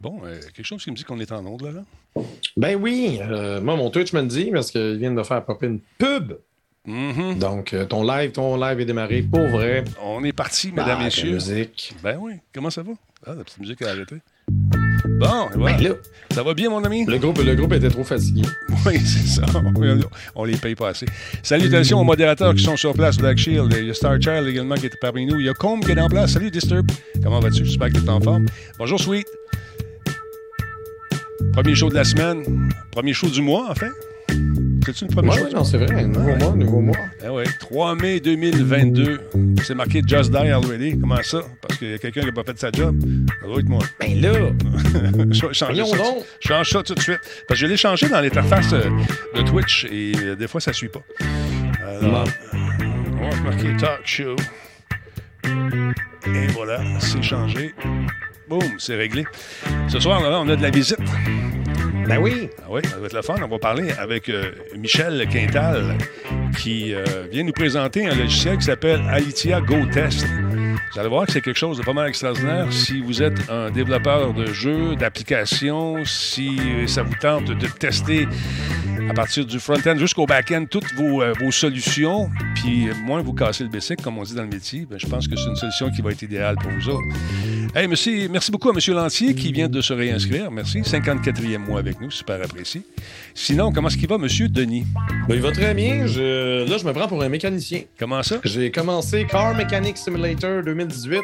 Bon, euh, quelque chose qui me dit qu'on est en onde, là, là? Ben oui. euh, moi, mon Twitch me le dit parce qu'ils viennent de faire popper une pub. Mhm. Donc, euh, ton live, ton live est démarré pour vrai. On est parti, Bah, mesdames, la messieurs. musique. Ben oui, comment ça va? Ah, la petite musique a arrêté. Bon, et voilà. Ben là, ça va bien, mon ami? le groupe, le groupe était trop fatigué. Oui, c'est ça. On les paye pas assez. Salutations aux modérateurs qui sont sur place, Black Shield. Il y a Star Child également qui est parmi nous. Il y a Combe qui est en place. Salut, Disturb. Comment vas-tu? J'espère que tu es en forme. Bonjour, Sweet. Premier show de la semaine. Premier show du mois, en fait. C'est-tu le premier Ouais, show? du non, c'est vrai. Nouveau Ouais. mois, nouveau mois. Ah ouais, 3 mai 2022. C'est marqué Just Die Already. Comment ça? Parce qu'il y a quelqu'un qui n'a pas fait sa job. Ça doit être moi. Ben là, Je vais changer Voyons ça. donc. Je change ça tout de suite. Parce que je l'ai changé dans l'interface euh, de Twitch et euh, des fois, ça ne suit pas. Alors, on va marquer Talk Show. Et voilà, c'est changé. Boum, c'est réglé. Ce soir, là, on a de la visite. ben oui. Ah oui, ça va être le fun. On va parler avec euh, Michel Quintal qui euh, vient nous présenter un logiciel qui s'appelle Alitia Go Test. Vous allez voir que c'est quelque chose de pas mal extraordinaire. Si vous êtes un développeur de jeux, d'applications, si ça vous tente de tester à partir du front-end jusqu'au back-end toutes vos, euh, vos solutions, puis moins vous cassez le basic, comme on dit dans le métier, ben, je pense que c'est une solution qui va être idéale pour vous autres. Hey, merci, merci beaucoup à M. Lantier qui vient de se réinscrire. Merci. 54e mois avec nous, super apprécié. Sinon, comment est-ce qu'il va, M. Denis? Ben, il va très bien. Je... Là, je me prends pour un mécanicien. Comment ça? J'ai commencé Car Mechanic Simulator 2018.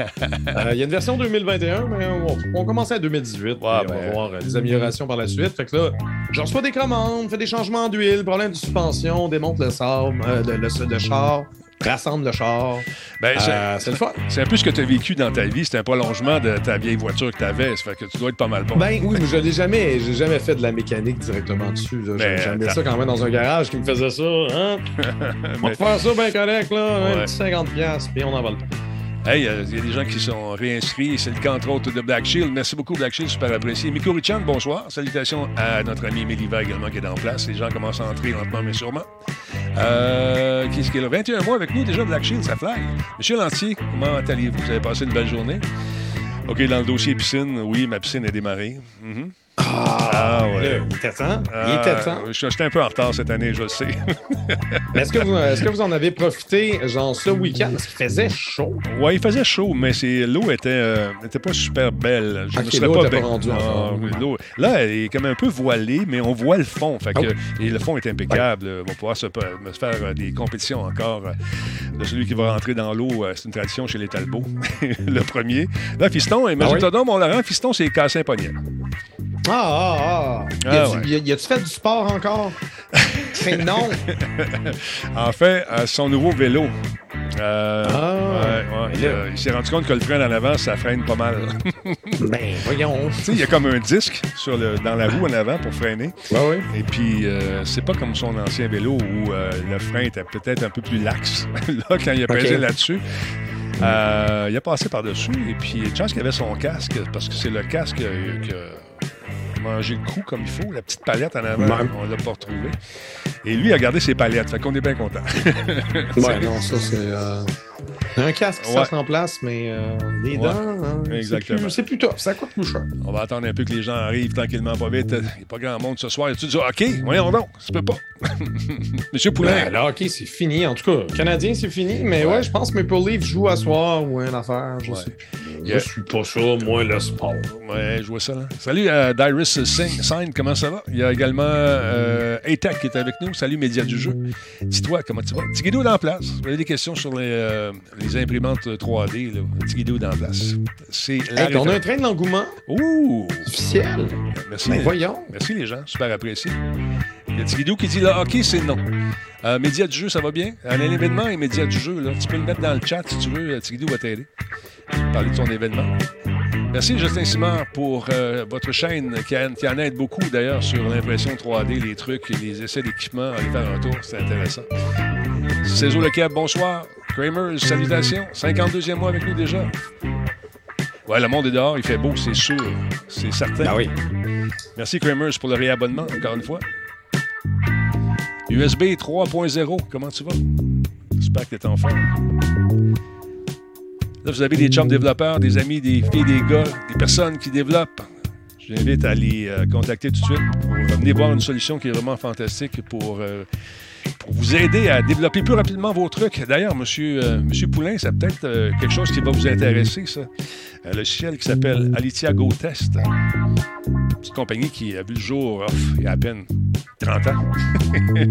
Euh, Il y a une version 2021, mais on, on commençait à 2018. puis on ben- va voir euh, des améliorations par la suite. Fait que là, je reçois des commandes, fais des changements d'huile, problème de suspension, démonte le sable, euh, le, le- le char, rassemble le char. Ben, c'est- Euh, c'est le fun. c'est un peu ce que tu as vécu dans ta vie. C'est un prolongement de ta vieille voiture que tu avais. Ça fait que tu dois être pas mal bon. Ben oui, mais je l'ai jamais, j'ai jamais fait de la mécanique directement dessus. J'ai- attends. ça quand même dans un garage qui me faisait ça. Hein? On va Mais- te faire ça bien correct, là. Ouais. Un petit 50$, piastres, puis on en va le Hey, euh, il y a des gens qui sont réinscrits. C'est le cas, entre autres, de Black Shield. Merci beaucoup, Black Shield. Super apprécié. Miko Richan, bonsoir. Salutations à notre ami Méliva également qui est en place. Les gens commencent à entrer lentement, mais sûrement. Euh, qui est-ce qui est là? 21 mois avec nous déjà, Black Shield, ça fly. Monsieur Lantier, comment allez-vous? Vous avez passé une belle journée? OK, dans le dossier piscine, oui, ma piscine est démarrée. Mhm. Ah, ouais. Là, il était temps. Il Ah, était temps. J'étais un peu en retard cette année, je le sais. Mais est-ce que, vous, est-ce que vous en avez profité, genre, ce week-end? Parce qu'il faisait chaud. Ouais, il faisait chaud, mais l'eau était, euh, était pas super belle. Je me serais pas rendue en Ah, oui, Là, elle est comme un peu voilée, mais on voit le fond. Fait que, Oh. Et le fond est impeccable. On va pouvoir se, faire euh, des compétitions encore euh, de celui qui va rentrer dans l'eau. euh, C'est une tradition chez les Talbots, le premier. Là, Fiston, imagine-toi Ah oui? donc, mon Laurent, Fiston, c'est cassé un poignet. Ah, ah, ah. Ah, y a-tu ouais. fait du sport encore? C'est non. En fait, euh, son nouveau vélo. Euh, Ah, ouais, ouais, mais là- euh, il s'est rendu compte que le frein en avant, ça freine pas mal. ben, voyons. Tu sais, il y a comme un disque sur le, dans la roue en avant pour freiner. Ouais. Et puis, euh, c'est pas comme son ancien vélo où le frein était peut-être un peu plus laxe. là, quand il a pesé là-dessus, il a passé par-dessus. Et puis, chance qu'il avait son casque, parce que c'est le casque qui mangé le coup comme il faut. La petite palette en avant, Ouais. on l'a pas retrouvée. Et lui, il a gardé ses palettes. Fait qu'on est bien content. Ouais, non, ça, c'est. euh, Un casque, Ouais. ça se remplace, mais euh, les Ouais. dents, hein, c'est Exactement. plus- c'est plus tough. Ça coûte plus cher. On va attendre un peu que les gens arrivent tranquillement, pas vite. Il n'y a pas grand monde ce soir. Et tu dis, OK, voyons donc, ça peut pas. Monsieur Poulain. Ben, là, OK, c'est fini. En tout cas, Canadien, c'est fini. Mais ouais, je pense que Maple Leaf joue à soir ou une affaire. Je sais. plus. Yeah. Je suis pas ça, moi, le sport. Ouais, je vois ça. Là. Salut à Dyrus Singh- comment ça va? Il y a également euh, ATAC qui est avec nous. Salut, média du jeu. Dis-toi, comment tu vas? Petit guido dans la place. Vous avez des questions sur les, euh, les imprimantes 3D, là. Petit guido dans la place. C'est la Hey, puis on a un train de l'engouement Ouh! officiel. Merci. Ben les- voyons. Merci les gens, super apprécié. Il y a Petit guido qui dit là, OK, c'est non. Euh, média du jeu, ça va bien? Un événement et média du jeu, là. Tu peux le mettre dans le chat si tu veux. Petit guido va t'aider. Parler de ton événement. Merci Justin Simard pour euh, votre chaîne qui, en- qui en aide beaucoup d'ailleurs sur l'impression 3D, les trucs les essais d'équipement. Allez faire un tour, c'est intéressant. Cézo Le Cab, bonsoir. Kramer, salutations. 52e mois avec nous déjà. Ouais, le monde est dehors, il fait beau, c'est sûr. C'est certain. Ah oui. Merci Kramers pour le réabonnement, encore une fois. USB 3.0, comment tu vas? J'espère que tu es en forme. Là, vous avez des chums développeurs, des amis, des filles, des gars, des personnes qui développent. Je vous invite à les euh, contacter tout de suite pour venir voir une solution qui est vraiment fantastique pour, euh, pour vous aider à développer plus rapidement vos trucs. D'ailleurs, monsieur, euh, Poulain, c'est peut-être euh, quelque chose qui va vous intéresser, ça. Un logiciel qui s'appelle Alitia Go Test. Une petite compagnie qui a vu le jour off, il y a à peine 30 ans.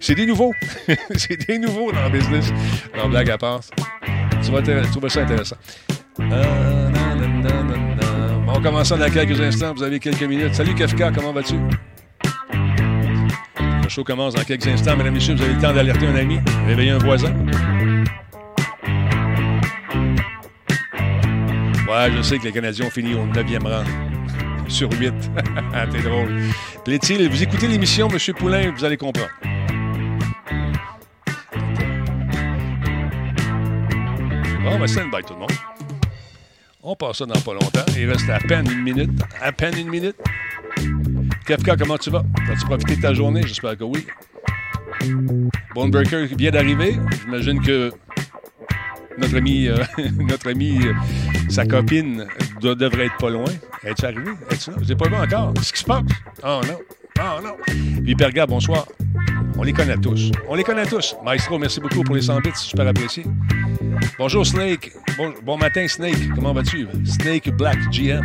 c'est des nouveaux. c'est des nouveaux dans le business. Alors, blague à part, tu vas, vas ça intéressant. Euh, on commence dans quelques instants. Vous avez quelques minutes. Salut Kafka, comment vas-tu? Le show commence dans quelques instants. Mesdames messieurs, vous avez le temps d'alerter un ami, réveiller un voisin. Ouais, je sais que les Canadiens ont fini au 9e rang. Sur 8. T'es drôle. Plaît-il, vous écoutez l'émission, M. Poulain, vous allez comprendre. Bon, ben, stand by tout le monde. On passe ça dans pas longtemps. Il reste à peine une minute. À peine une minute. Kafka, comment tu vas? As-tu profité de ta journée? J'espère que oui. Bonebreaker vient d'arriver. J'imagine que notre ami, euh, notre ami, euh, sa copine devrait être pas loin. Es-tu arrivé? Es-tu là? Je pas vu encore. Qu'est-ce qui se passe? Oh non. Oh non. Viperga, bonsoir. On les connaît tous. On les connaît tous. Maestro, merci beaucoup pour les 100 bits. Super apprécié. Bonjour Snake. Bon matin Snake. Comment vas-tu? Snake Black GM.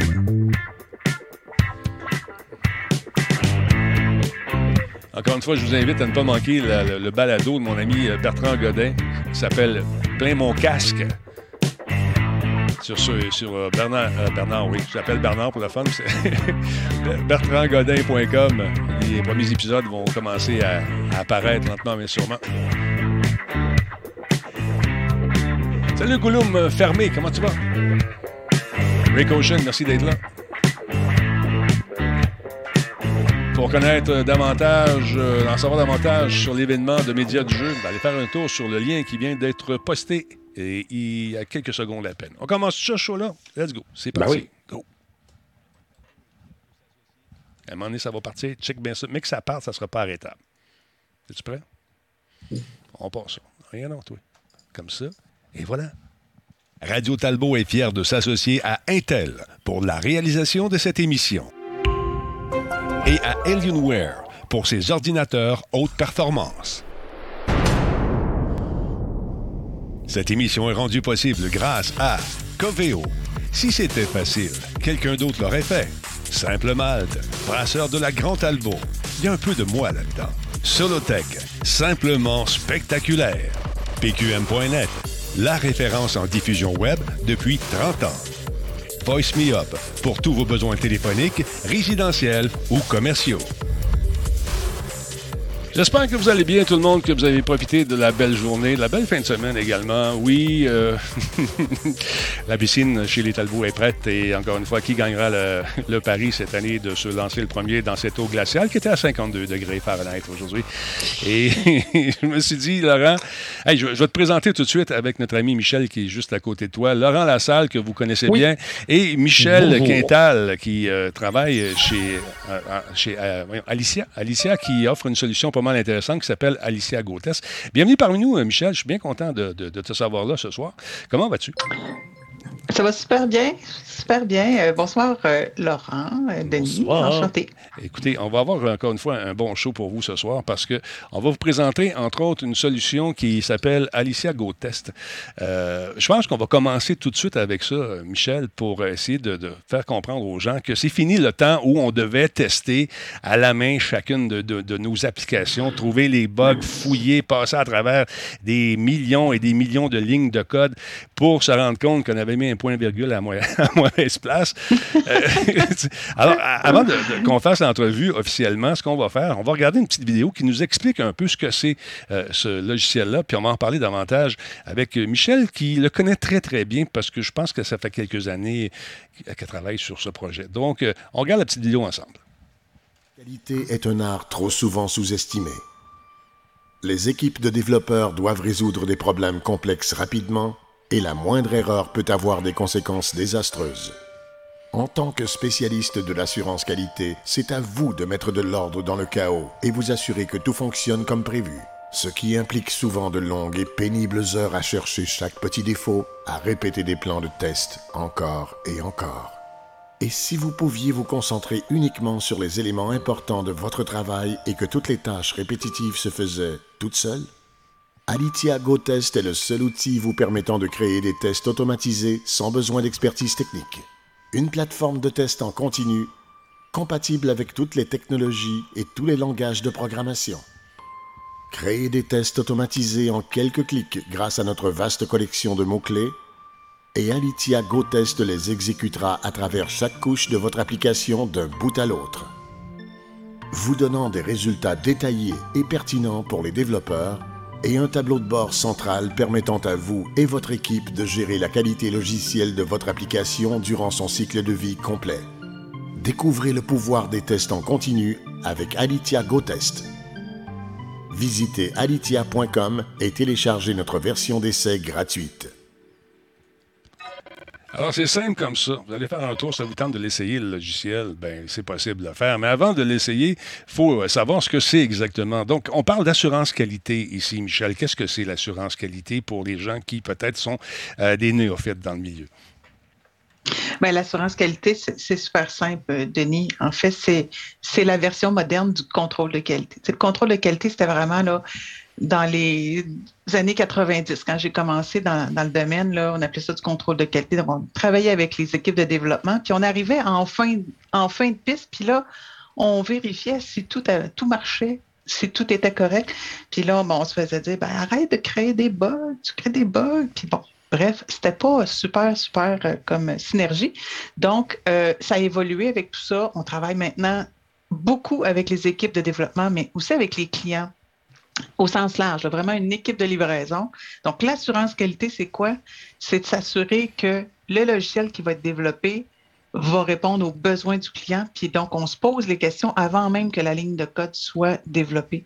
Encore une fois, je vous invite à ne pas manquer le, balado de mon ami euh, Bertrand Godin qui s'appelle Plein mon casque. Sur, sur euh, Bernard, euh, Bernard, oui, je l'appelle Bernard pour la c'est bertrandgodin.com. Les premiers épisodes vont commencer à, à apparaître lentement mais sûrement. Salut Gouloum euh, fermé, comment tu vas? Rick Ocean, merci d'être là. Pour connaître davantage, euh, en savoir davantage sur l'événement de médias du jeu, ben, allez faire un tour sur le lien qui vient d'être posté et il y a quelques secondes à peine. On commence ce show-là. Let's go. C'est Ben parti. oui. Go. À un moment donné, ça va partir. Check bien ça. Mais que ça parte, ça ne sera pas arrêtable. Es-tu prêt? On passe ça. Rien d'autre, toi. Comme ça. Et voilà. Radio Talbot est fier de s'associer à Intel pour la réalisation de cette émission. Et à Alienware pour ses ordinateurs haute performance. Cette émission est rendue possible grâce à Coveo. Si c'était facile, quelqu'un d'autre l'aurait fait. Simple Malte, brasseur de la Grand Talbot. Il y a un peu de moi là-dedans. Solotech, simplement spectaculaire. PQM.net, la référence en diffusion web depuis 30 ans. Voice pour tous vos besoins téléphoniques, résidentiels ou commerciaux. J'espère que vous allez bien, tout le monde, que vous avez profité de la belle journée, de la belle fin de semaine également. Oui, euh, la piscine chez les Talbots est prête et encore une fois, qui gagnera le, le pari cette année de se lancer le premier dans cette eau glaciale qui était à 52 degrés Fahrenheit aujourd'hui? Et je me suis dit, Laurent, hey, je, je vais te présenter tout de suite avec notre ami Michel qui est juste à côté de toi. Laurent Lassalle, que vous connaissez Oui. bien, et Michel Bonjour. Quintal, qui euh, travaille chez, euh, chez Alicia. Alicia qui offre une solution pas mal qui s'appelle Alicia Gautès. Bienvenue parmi nous, euh, Michel. Je suis bien content de- de te savoir là ce soir. Comment vas-tu? Ça va super bien, super bien. Euh, bonsoir euh, Laurent, euh, Denis, Bonsoir. enchanté. Écoutez, on va avoir encore une fois un bon show pour vous ce soir parce que on va vous présenter, entre autres, une solution qui s'appelle Alicia Go Test. Je pense qu'on va commencer tout de suite avec ça, Michel, pour essayer de, de faire comprendre aux gens que c'est fini le temps où on devait tester à la main chacune de, de- de nos applications, trouver les bugs, fouiller, passer à travers des millions et des millions de lignes de code pour se rendre compte qu'on avait mis un point-virgule à, moi- à mauvaise place. Euh, alors, avant de- de- qu'on fasse l'entrevue officiellement, ce qu'on va faire, on va regarder une petite vidéo qui nous explique un peu ce que c'est euh, ce logiciel-là, puis on va en parler davantage avec euh, Michel, qui le connaît très, très bien, parce que je pense que ça fait quelques années qu'elle travaille sur ce projet. Donc, on regarde la petite vidéo ensemble. La qualité est un art trop souvent sous-estimé. Les équipes de développeurs doivent résoudre des problèmes complexes rapidement et la moindre erreur peut avoir des conséquences désastreuses. En tant que spécialiste de l'assurance qualité, c'est à vous de mettre de l'ordre dans le chaos et vous assurer que tout fonctionne comme prévu. ce qui implique souvent de longues et pénibles heures à chercher chaque petit défaut, à répéter des plans de test encore et encore. Et si vous pouviez vous concentrer uniquement sur les éléments importants de votre travail et que toutes les tâches répétitives se faisaient toutes seules Alitia GoTest est le seul outil vous permettant de créer des tests automatisés sans besoin d'expertise technique. Une plateforme de test en continu, compatible avec toutes les technologies et tous les langages de programmation. Créer des tests automatisés en quelques clics grâce à notre vaste collection de mots-clés et Alitia GoTest les exécutera à travers chaque couche de votre application d'un bout à l'autre, vous donnant des résultats détaillés et pertinents pour les développeurs et un tableau de bord central permettant à vous et votre équipe de gérer la qualité logicielle de votre application durant son cycle de vie complet. Découvrez le pouvoir des tests en continu avec Alitia GoTest. Visitez alitia.com et téléchargez notre version d'essai gratuite. Alors, c'est simple comme ça. Vous allez faire un tour, ça vous tente de l'essayer, le logiciel, ben c'est possible de le faire. Mais avant de l'essayer, il faut euh, savoir ce que c'est exactement. Donc, on parle d'assurance qualité ici, Michel. Qu'est-ce que c'est l'assurance qualité pour les gens qui peut-être sont euh, des néophytes dans le milieu? Bien, l'assurance qualité, c'est super simple, euh, Denis. En fait, c'est la version moderne du contrôle de qualité. le contrôle de qualité, c'était vraiment là, dans les années 90, quand j'ai commencé dans, le domaine, là, on appelait ça du contrôle de qualité. on travaillait avec les équipes de développement, puis on arrivait en fin, en fin de piste, puis là, on vérifiait si tout, tout marchait, si tout était correct. Puis là, bon, on se faisait dire, ben, arrête de créer des bugs, tu crées des bugs. Puis bon, bref, c'était pas super, super euh, comme synergie. Donc, euh, ça a évolué avec tout ça. On travaille maintenant beaucoup avec les équipes de développement, mais aussi avec les clients au sens large, vraiment une équipe de livraison. Donc, l'assurance qualité, c'est quoi? C'est de s'assurer que le logiciel qui va être développé va répondre aux besoins du client. Puis donc, on se pose les questions avant même que la ligne de code soit développée.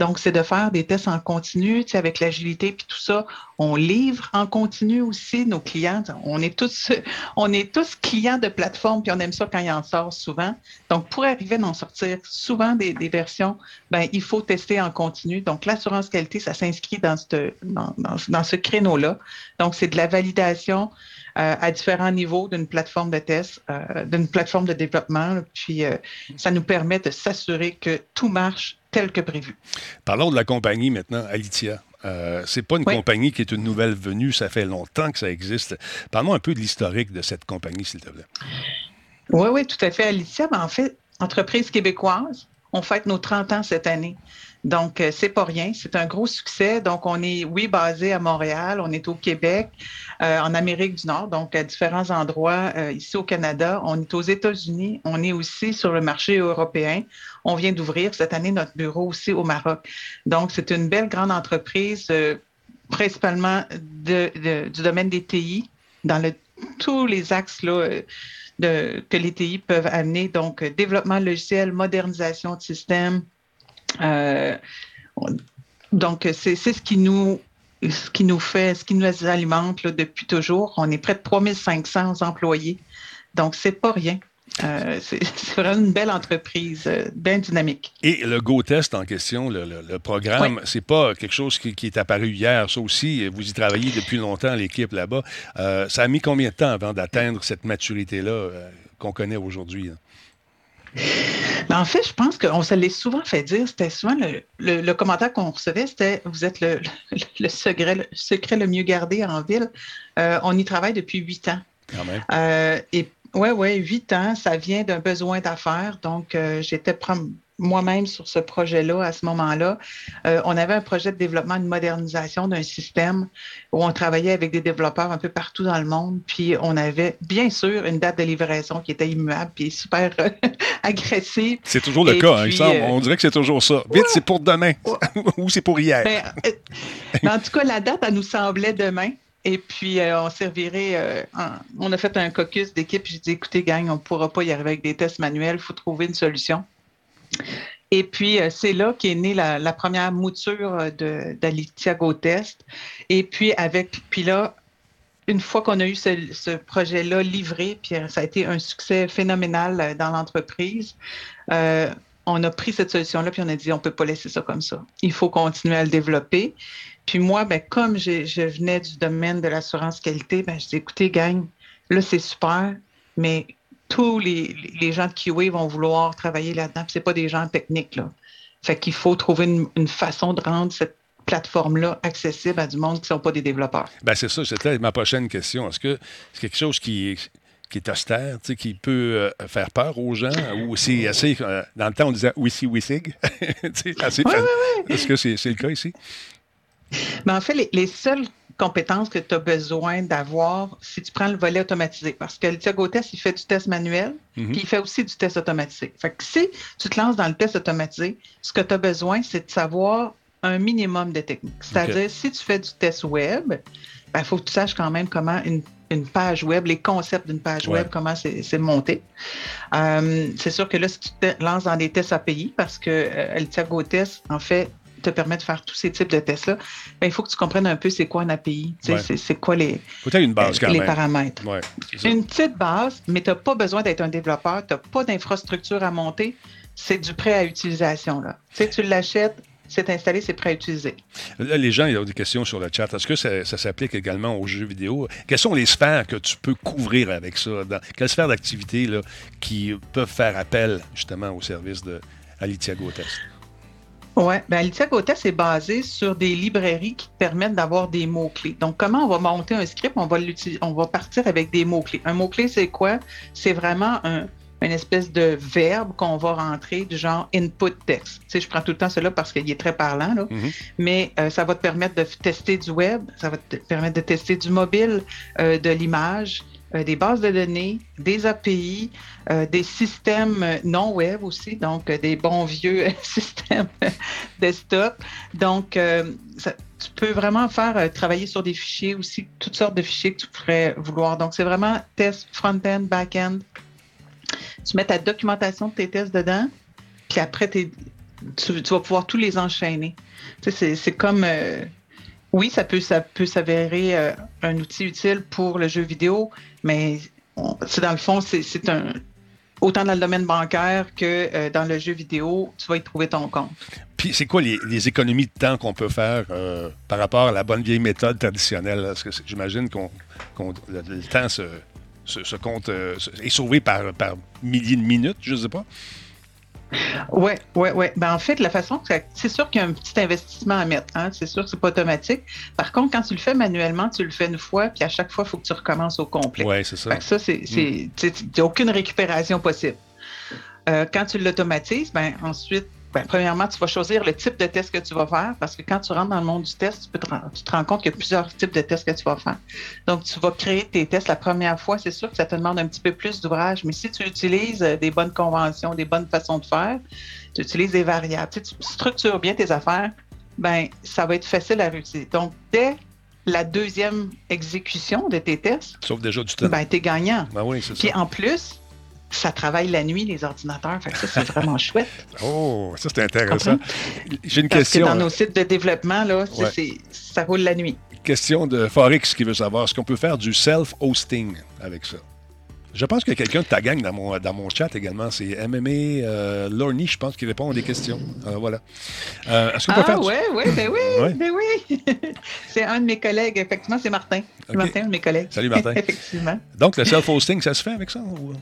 Donc, c'est de faire des tests en continu, tu sais, avec l'agilité puis tout ça. On livre en continu aussi nos clients. On est tous, on est tous clients de plateforme puis on aime ça quand il en sort souvent. Donc, pour arriver à en sortir souvent des, versions, ben, il faut tester en continu. Donc, l'assurance qualité, ça s'inscrit dans ce, dans, dans ce créneau-là. Donc, c'est de la validation, à différents niveaux d'une plateforme de test, euh, d'une plateforme de développement. Puis euh, ça nous permet de s'assurer que tout marche tel que prévu. Parlons de la compagnie maintenant, Alitia. Euh, c'est pas une compagnie qui est une nouvelle venue, ça fait longtemps que ça existe. Parlons un peu de l'historique de cette compagnie, s'il te plaît. Oui, oui, tout à fait. Alitia, ben, en fait, entreprise québécoise, on fête nos 30 ans cette année. Donc, euh, c'est pas rien. C'est un gros succès. Donc, on est, oui, basé à Montréal, on est au Québec, euh, en Amérique du Nord, donc à différents endroits euh, ici au Canada. On est aux États-Unis. On est aussi sur le marché européen. On vient d'ouvrir cette année notre bureau aussi au Maroc. Donc, c'est une belle grande entreprise, principalement de, du domaine des TI, dans le, tous les axes là, de, que les TI peuvent amener. Donc, développement logiciel, modernisation de système, euh, donc, c'est ce qui nous ce qui nous fait, ce qui nous alimente depuis toujours. On est près de 3500 employés. Donc, c'est pas rien. Euh, c'est vraiment une belle entreprise, euh, bien dynamique. Et le GoTest en question, le, programme, c'est pas quelque chose qui, est apparu hier. Ça aussi, vous y travaillez depuis longtemps, l'équipe là-bas. ça a mis combien de temps avant d'atteindre cette maturité-là qu'on connaît aujourd'hui? En fait, je pense qu'on se l'est souvent fait dire. C'était souvent le, commentaire qu'on recevait, c'était vous êtes le, secret, le, secret, le mieux gardé en ville. Euh, on y travaille depuis huit ans. Quand même. Euh, et oui, oui, huit ans, ça vient d'un besoin d'affaires. Donc, euh, j'étais moi-même sur ce projet-là à ce moment-là. Euh, on avait un projet de développement, de modernisation d'un système où on travaillait avec des développeurs un peu partout dans le monde. Puis on avait bien sûr une date de livraison qui était immuable puis super euh, agressive. C'est toujours le cas, hein, euh, On dirait que c'est toujours ça. Vite, c'est pour demain ou c'est pour hier. Ben, en tout cas, la date, elle nous semblait demain. Et puis, on servirait, on a fait un caucus d'équipe. J'ai dit, écoutez, gang, on ne pourra pas y arriver avec des tests manuels. Il faut trouver une solution. Et puis, euh, c'est là qu'est née la, première mouture euh, d'Alitia Test. Et puis, avec, puis là, une fois qu'on a eu ce, projet-là livré, puis euh, ça a été un succès phénoménal dans l'entreprise, on a pris cette solution-là, puis on a dit, on ne peut pas laisser ça comme ça. Il faut continuer à le développer. Puis moi, ben, comme je venais du domaine de l'assurance qualité, ben, je dis, écoutez, gang, là, c'est super, mais tous les, gens de QA vont vouloir travailler là-dedans. Ce pas des gens techniques. Là. Fait qu'il faut trouver une, façon de rendre cette plateforme-là accessible à du monde qui ne sont pas des développeurs. Ben c'est ça, c'était ma prochaine question. Est-ce que c'est quelque chose qui, qui est austère, qui peut euh, faire peur aux gens, ou c'est assez. Euh, dans le temps, on disait Wissy Wissig. Est-ce que c'est le cas ici? Mais en fait, les, les seuls compétences que tu as besoin d'avoir si tu prends le volet automatisé. Parce que le Tiago Test, il fait du test manuel, mhm. puis il fait aussi du test automatisé. Fait que si tu te lances dans le test automatisé, ce que tu as besoin, c'est de savoir un minimum de techniques. C'est-à-dire, si tu fais du test web, il ben, faut que tu saches quand même comment une, page web, les concepts d'une page web, comment c'est monté. Euh, c'est sûr que là, si tu te lances dans des tests API, parce que euh, le Tiago Test, en fait, te permet de faire tous ces types de tests-là, ben, il faut que tu comprennes un peu c'est quoi un API, c'est quoi les, une base, les paramètres. une petite base, mais tu n'as pas besoin d'être un développeur, tu n'as pas d'infrastructure à monter, c'est du prêt à utilisation. Là. tu l'achètes, c'est installé, c'est prêt à utiliser. les gens, ils ont des questions sur le chat. Est-ce que ça, s'applique également aux jeux vidéo? Quelles sont les sphères que tu peux couvrir avec ça? Dans, quelles sphères d'activité qui peuvent faire appel justement au service de Alitia Test? Oui, bien, Alitia Test est basé sur des librairies qui permettent d'avoir des mots-clés. Donc, comment on va monter un script? On va, on va partir avec des mots-clés. Un mot-clé, c'est quoi? C'est vraiment un, une espèce de verbe qu'on va rentrer du genre input text. Tu sais, je prends tout le temps cela parce qu'il est très parlant, là. Mm-hmm. mais euh, ça va te permettre de tester du web, ça va te permettre de tester du mobile, euh, de l'image, euh, des bases de données, des API, euh, des systèmes non web aussi, donc euh, des bons vieux systèmes desktop. Donc, tu peux vraiment faire travailler sur des fichiers aussi, toutes sortes de fichiers que tu pourrais vouloir. Donc, c'est vraiment test front-end, back-end. Tu mets ta documentation de tes tests dedans, puis après, tu, vas pouvoir tous les enchaîner. Tu sais, c'est comme oui, ça peut, s'avérer euh, un outil utile pour le jeu vidéo, mais c'est dans le fond, c'est un autant dans le domaine bancaire que euh, dans le jeu vidéo, tu vas y trouver ton compte. Puis c'est quoi les, économies de temps qu'on peut faire euh, par rapport à la bonne vieille méthode traditionnelle? Parce que j'imagine qu'on le, temps se, compte est sauvé par, par milliers de minutes, je ne sais pas. Oui, oui, oui. Ben, en fait, la façon, c'est sûr qu'il y a un petit investissement à mettre. Hein? C'est sûr que c'est pas automatique. Par contre, quand tu le fais manuellement, tu le fais une fois, puis à chaque fois, il faut que tu recommences au complet. Oui, c'est ça. ça, c'est, mm. aucune récupération possible. Euh, quand tu l'automatises, ben ensuite, ben, premièrement, tu vas choisir le type de test que tu vas faire parce que quand tu rentres dans le monde du test, tu, peux te, tu te rends compte qu'il y a plusieurs types de tests que tu vas faire. Donc, tu vas créer tes tests la première fois. C'est sûr que ça te demande un petit peu plus d'ouvrage, mais si tu utilises euh, des bonnes conventions, des bonnes façons de faire, tu utilises des variables, tu, structures bien tes affaires, ben ça va être facile à réussir. Donc, dès la deuxième exécution de tes tests, Sauf déjà du temps. Ben, tu es gagnant. Ben oui, c'est Puis en plus, ça travaille la nuit, les ordinateurs. Fait que ça, c'est vraiment chouette. Oh, ça, c'est intéressant. J'ai une Parce question. Que dans nos sites de développement, là, ça roule la nuit. Question de Forex qui veut savoir est-ce qu'on peut faire du self-hosting avec ça? Je pense qu'il y a quelqu'un de ta gang dans mon, dans mon chat également. C'est MMA euh, Lorny, je pense, qui répond à des questions. Alors voilà. Euh, est-ce qu'on peut ah, faire. Oui, oui, ben oui, ben oui. c'est un de mes collègues, effectivement, c'est Martin. Martin, un de mes collègues. Salut Martin. effectivement. Donc, le self-hosting, ça se fait avec ça? Ou...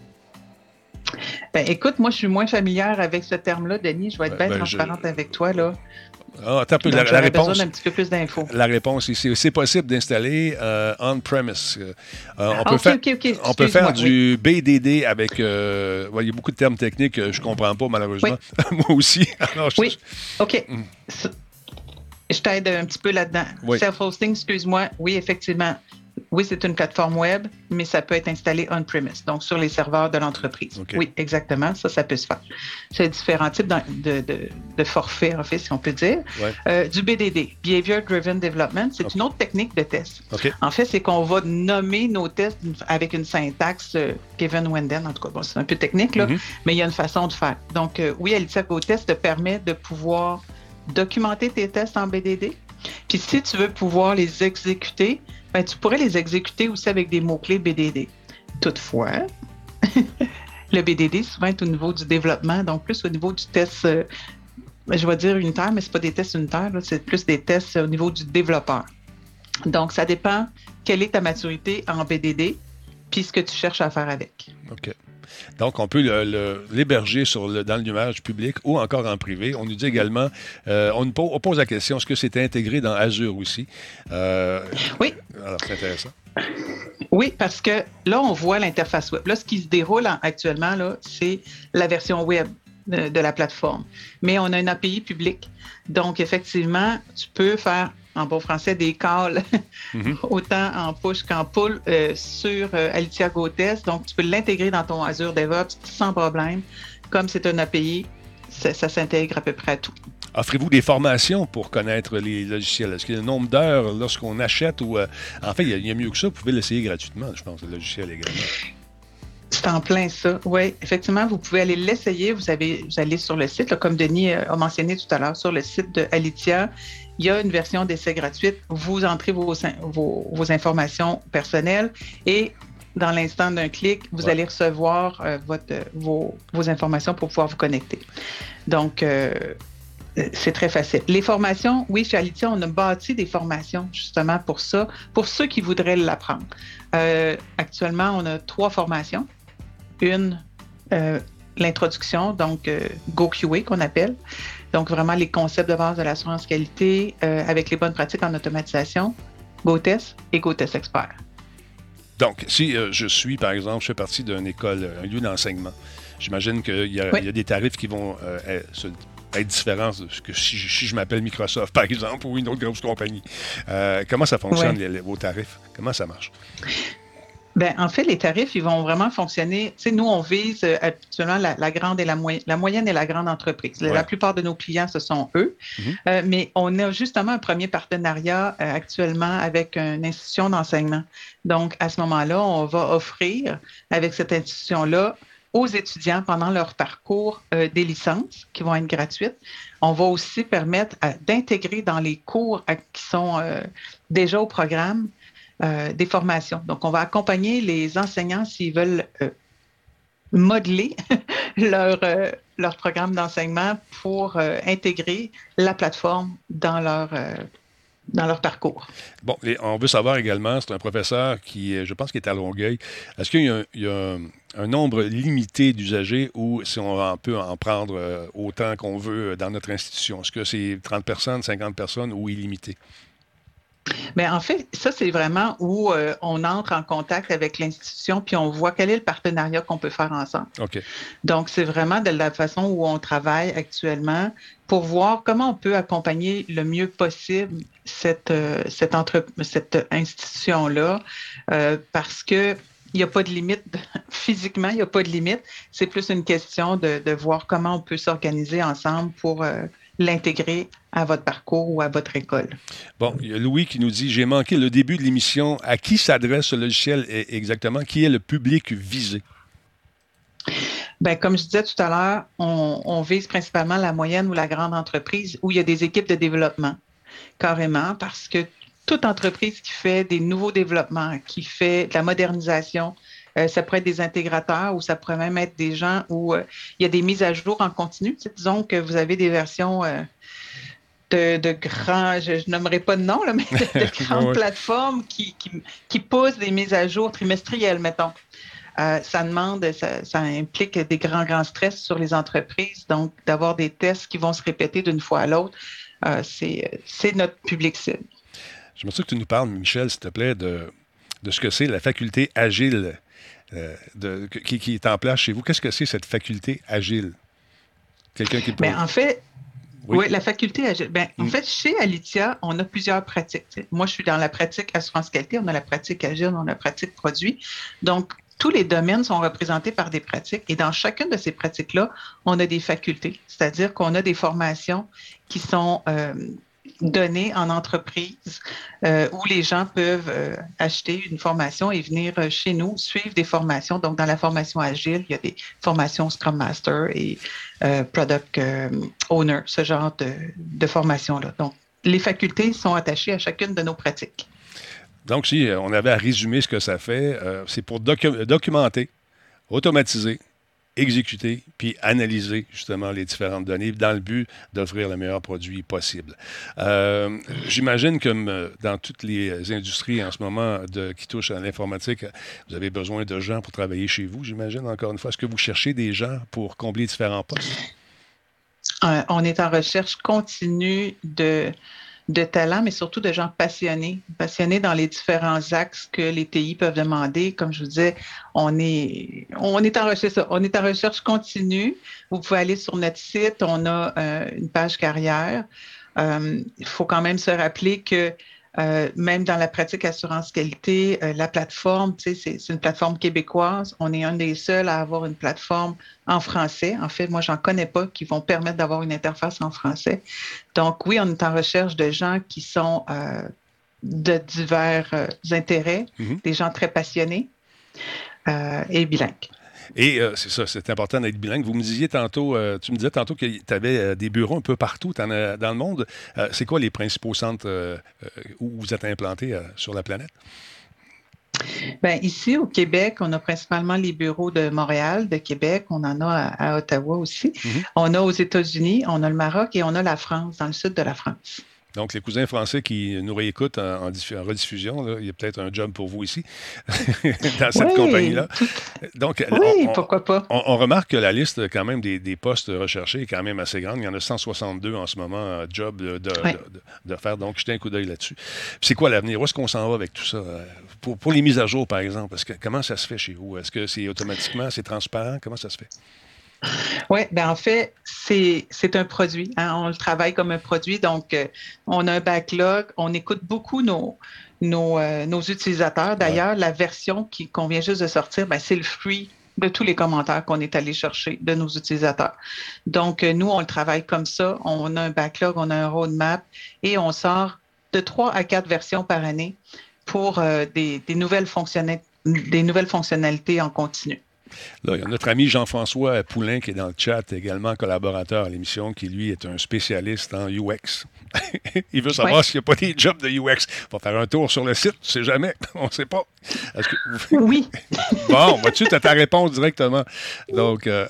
Ben, écoute, moi, je suis moins familière avec ce terme-là, Denis. Je vais être bien ben, transparente avec toi. Là. Ah, attends un peu. la, réponse, petit peu plus d'infos. La réponse ici, c'est possible d'installer euh, on-premise. Euh, on peut faire, on peut faire du BDD avec. Euh, il y a beaucoup de termes techniques que je ne comprends pas, malheureusement. Moi aussi. oui. OK. Hmm. Je t'aide un petit peu là-dedans. Self-hosting, excuse-moi. Oui, effectivement oui, c'est une plateforme web, mais ça peut être installé on-premise, donc sur les serveurs de l'entreprise. Oui, exactement, ça, ça peut se faire. C'est différents types de, de, forfaits, en fait, si on peut dire. Euh, du BDD, Behavior Driven Development, c'est une autre technique de test. En fait, c'est qu'on va nommer nos tests avec une syntaxe euh, Kevin Wenden, en tout cas, bon, c'est un peu technique, là, mm-hmm. mais il y a une façon de faire. Donc, euh, oui, Alicia GoTest te permet de pouvoir documenter tes tests en BDD. Puis si tu veux pouvoir les exécuter, ben, tu pourrais les exécuter aussi avec des mots-clés BDD. Toutefois, Le BDD, souvent, est au niveau du développement, donc plus au niveau du test, euh, je vais dire unitaire, mais ce pas des tests unitaires, c'est plus des tests au niveau du développeur. Donc, ça dépend quelle est ta maturité en BDD, puis ce que tu cherches à faire avec. OK. Donc, on peut l'héberger le, dans le nuage public ou encore en privé. On nous dit également, euh, on, on, pose la question, est-ce que c'est intégré dans Azure aussi? Euh, oui. Alors, c'est intéressant. Oui, parce que là, on voit l'interface web. Là, ce qui se déroule actuellement, c'est la version web de, la plateforme. Mais on a une API publique. Donc, effectivement, tu peux faire, en bon français, des calls, mhm. autant en push qu'en pull euh, sur euh, Alicia GoTest. Donc, tu peux l'intégrer dans ton Azure DevOps sans problème. Comme c'est un API, ça, s'intègre à peu près à tout. Offrez-vous des formations pour connaître les logiciels? Est-ce qu'il y a un nombre d'heures lorsqu'on achète ou. Euh, en fait, il y, a, mieux que ça, vous pouvez l'essayer gratuitement, je pense, le logiciel également. C'est en plein ça. Oui, effectivement, vous pouvez aller l'essayer. Vous, avez, vous allez sur le site, comme Denis euh, a mentionné tout à l'heure, sur le site de Alitia. Il y a une version d'essai gratuite. Vous entrez vos, vos, informations personnelles et dans l'instant d'un clic, vous allez recevoir euh, votre, vos, informations pour pouvoir vous connecter. Donc, euh, c'est très facile. Les formations, oui, chez Alitia, on a bâti des formations justement pour ça, pour ceux qui voudraient l'apprendre. actuellement, on a trois formations. Une, euh, l'introduction, donc euh, GoQA qu'on appelle. Donc vraiment les concepts de base de l'assurance qualité euh, avec les bonnes pratiques en automatisation, GoTest et GoTest Expert. Donc, si je suis, par exemple, je fais partie d'une école, un lieu d'enseignement, j'imagine qu'il y, a des tarifs qui vont être différents que si, je m'appelle Microsoft, par exemple, ou une autre grosse compagnie. comment ça fonctionne, vos tarifs? Comment ça marche? Ben, en fait, les tarifs, ils vont vraiment fonctionner. Tu sais, nous, on vise euh, actuellement la, grande et la, moyenne, la moyenne et la grande entreprise. La plupart de nos clients, ce sont eux. Mhm. Euh, mais on a justement un premier partenariat euh, actuellement avec une institution d'enseignement. Donc, à ce moment-là, on va offrir avec cette institution-là aux étudiants pendant leur parcours des licences qui vont être gratuites. On va aussi permettre d'intégrer dans les cours qui sont déjà au programme euh, des formations. Donc, on va accompagner les enseignants s'ils veulent euh, modeler leur, euh, leur programme d'enseignement pour intégrer la plateforme dans leur, dans leur parcours. Bon, on veut savoir également, c'est un professeur qui, je pense, qui est à Longueuil. Est-ce qu'il y a, un, nombre limité d'usagers ou si on peut en prendre autant qu'on veut dans notre institution? Est-ce que c'est 30 personnes, 50 personnes ou illimité? Mais en fait, ça, c'est vraiment où euh, on entre en contact avec l'institution puis on voit quel est le partenariat qu'on peut faire ensemble. Donc, c'est vraiment de la façon où on travaille actuellement pour voir comment on peut accompagner le mieux possible cette, euh, cette, cette institution-là euh, parce que il n'y a pas de limite. Physiquement, il n'y a pas de limite. C'est plus une question de, voir comment on peut s'organiser ensemble pour l'intégrer à votre parcours ou à votre école. Bon, il y a Louis qui nous dit J'ai manqué le début de l'émission. À qui s'adresse ce logiciel exactement? Qui est le public visé? Bien, comme je disais tout à l'heure, on, vise principalement la moyenne ou la grande entreprise où il y a des équipes de développement, carrément, parce que toute entreprise qui fait des nouveaux développements, qui fait de la modernisation, euh, ça pourrait être des intégrateurs ou ça pourrait même être des gens où euh, il y a des mises à jour en continu. disons que vous avez des versions euh, de, grands, je, ne nommerai pas de nom, là, mais de, grandes plateformes qui, qui, posent des mises à jour trimestrielles, mettons. ça demande, ça, implique des grands, grands stress sur les entreprises. Donc, d'avoir des tests qui vont se répéter d'une fois à l'autre, c'est notre public cible. Je me souviens que tu nous parles, Michel, s'il te plaît, de, de ce que c'est la faculté agile de, qui, est en place chez vous. Qu'est-ce que c'est cette faculté agile? Quelqu'un qui peut... Ben, en fait, oui. la faculté agile. Ben, En mm. fait, chez Alitia, on a plusieurs pratiques. Moi, je suis dans la pratique assurance qualité, on a la pratique agile, on a la pratique produit. Donc, tous les domaines sont représentés par des pratiques et dans chacune de ces pratiques-là, on a des facultés, c'est-à-dire qu'on a des formations qui sont euh, données en entreprise euh, où les gens peuvent euh, acheter une formation et venir euh, chez nous suivre des formations. Donc, dans la formation agile, il y a des formations Scrum Master et Product Owner, ce genre de, de formation-là. Donc, les facultés sont attachées à chacune de nos pratiques. Donc, si on avait à résumer ce que ça fait, c'est pour documenter, automatiser, exécuter puis analyser justement les différentes données dans le but d'offrir le meilleur produit possible. Euh, j'imagine que dans toutes les industries en ce moment qui touchent à l'informatique, vous avez besoin de gens pour travailler chez vous, j'imagine, encore une fois. Est-ce que vous cherchez des gens pour combler différents postes? Euh, on est en recherche continue de de talents, mais surtout de gens passionnés, passionnés dans les différents axes que les TI peuvent demander. Comme je vous disais, on est, on est en recherche, on est en recherche continue. Vous pouvez aller sur notre site, on a euh, une page carrière. Euh, il faut quand même se rappeler que euh, même dans la pratique assurance qualité, euh, la plateforme, c'est une plateforme québécoise. On est un des seuls à avoir une plateforme en français. En fait, moi, j'en connais pas qui vont permettre d'avoir une interface en français. Donc, oui, on est en recherche de gens qui sont euh, de divers intérêts, mm-hmm. des gens très passionnés et bilingues. Et euh, c'est ça, c'est important d'être bilingue. Vous me disiez tantôt, euh, tu me disais tantôt que tu avais euh, des bureaux un peu partout dans le monde. c'est quoi les principaux centres où vous êtes implantés sur la planète? Bien, ici, au Québec, on a principalement les bureaux de Montréal, de Québec. On en a à, Ottawa aussi. Mm-hmm. On a aux États-Unis, on a le Maroc et on a la France, dans le sud de la France. Donc, les cousins français qui nous réécoutent en, rediffusion, il y a peut-être un job pour vous ici, dans cette compagnie-là. Donc, oui, pourquoi pas. On, remarque que la liste, quand même, des, postes recherchés est quand même assez grande. Il y en a 162 en ce moment, euh, job de, de, faire. Donc, jetez un coup d'œil là-dessus. C'est quoi l'avenir? Où est-ce qu'on s'en va avec tout ça? Euh, pour, pour, les mises à jour, par exemple, que, comment ça se fait chez vous? Est-ce que c'est automatiquement, c'est transparent? Comment ça se fait? Oui, ben en fait, c'est un produit. Hein. On le travaille comme un produit. Donc, euh, on a un backlog. On écoute beaucoup nos, nos, euh, nos utilisateurs. D'ailleurs, la version qu'on vient juste de sortir, ben, c'est le fruit de tous les commentaires qu'on est allé chercher de nos utilisateurs. Donc, euh, nous, on le travaille comme ça. On a un backlog, on a un roadmap et on sort de trois à quatre versions par année pour des, des, nouvelles des nouvelles fonctionnalités en continu. Là, il y a notre ami Jean-François Poulain qui est dans le chat, également collaborateur à l'émission, qui lui est un spécialiste en UX. il veut savoir s'il n'y a pas des jobs de UX. Il va faire un tour sur le site, tu sais jamais, on ne sait pas. Oui. bon, vois-tu, tu as ta réponse directement. Donc, euh,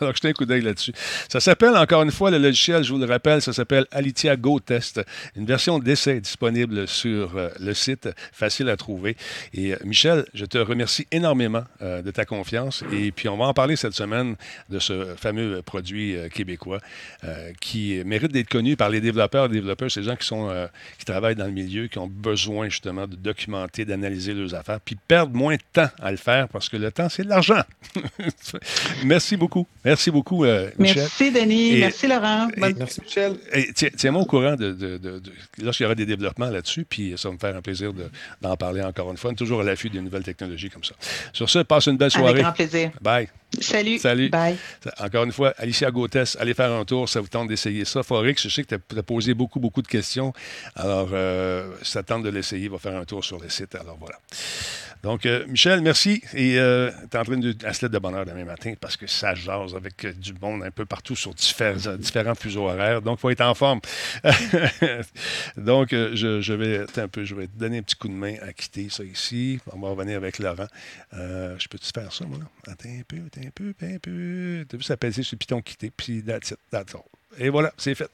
alors je un coup d'œil là-dessus. Ça s'appelle, encore une fois, le logiciel, je vous le rappelle, ça s'appelle Alitia Go Test, une version d'essai disponible sur euh, le site, facile à trouver. Et euh, Michel, je te remercie énormément de ta confiance. Et puis, on va en parler cette semaine de ce fameux produit québécois qui mérite d'être connu par les développeurs. Les développeurs, c'est des gens qui, sont, qui travaillent dans le milieu, qui ont besoin justement de documenter, d'analyser leurs affaires, puis perdre moins de temps à le faire parce que le temps, c'est de l'argent. merci beaucoup. Merci beaucoup, euh, Michel. Merci, Denis. merci, Laurent. merci, Michel. Tiens-moi au courant de, de, lorsqu'il y aura des développements là-dessus, puis ça va me faire un plaisir d'en parler encore une fois. toujours à l'affût des nouvelles technologies comme ça. Sur ce, passe une belle soirée. Grand plaisir. Bye. Salut. Salut. Bye. Encore une fois, Alicia Gautès, allez faire un tour. Ça vous tente d'essayer ça. Forex, je sais que tu as, posé beaucoup, beaucoup de questions. Alors, euh, ça tente de l'essayer. Va faire un tour sur le site. Alors, voilà. Donc, euh, Michel, merci. Et euh, tu es en train de la de bonheur demain matin parce que ça jase avec euh, du monde un peu partout sur différents, différents fuseaux horaires. Donc, il faut être en forme. Donc, je, vais un peu, je vais te donner un petit coup de main à quitter ça ici. On va revenir avec Laurent. je peux-tu faire ça, moi? Attends un peu, attends un peu, un peu. Tu as vu, ça passer sur le piton quitter, puis that's it, that's all. Et voilà, c'est fait.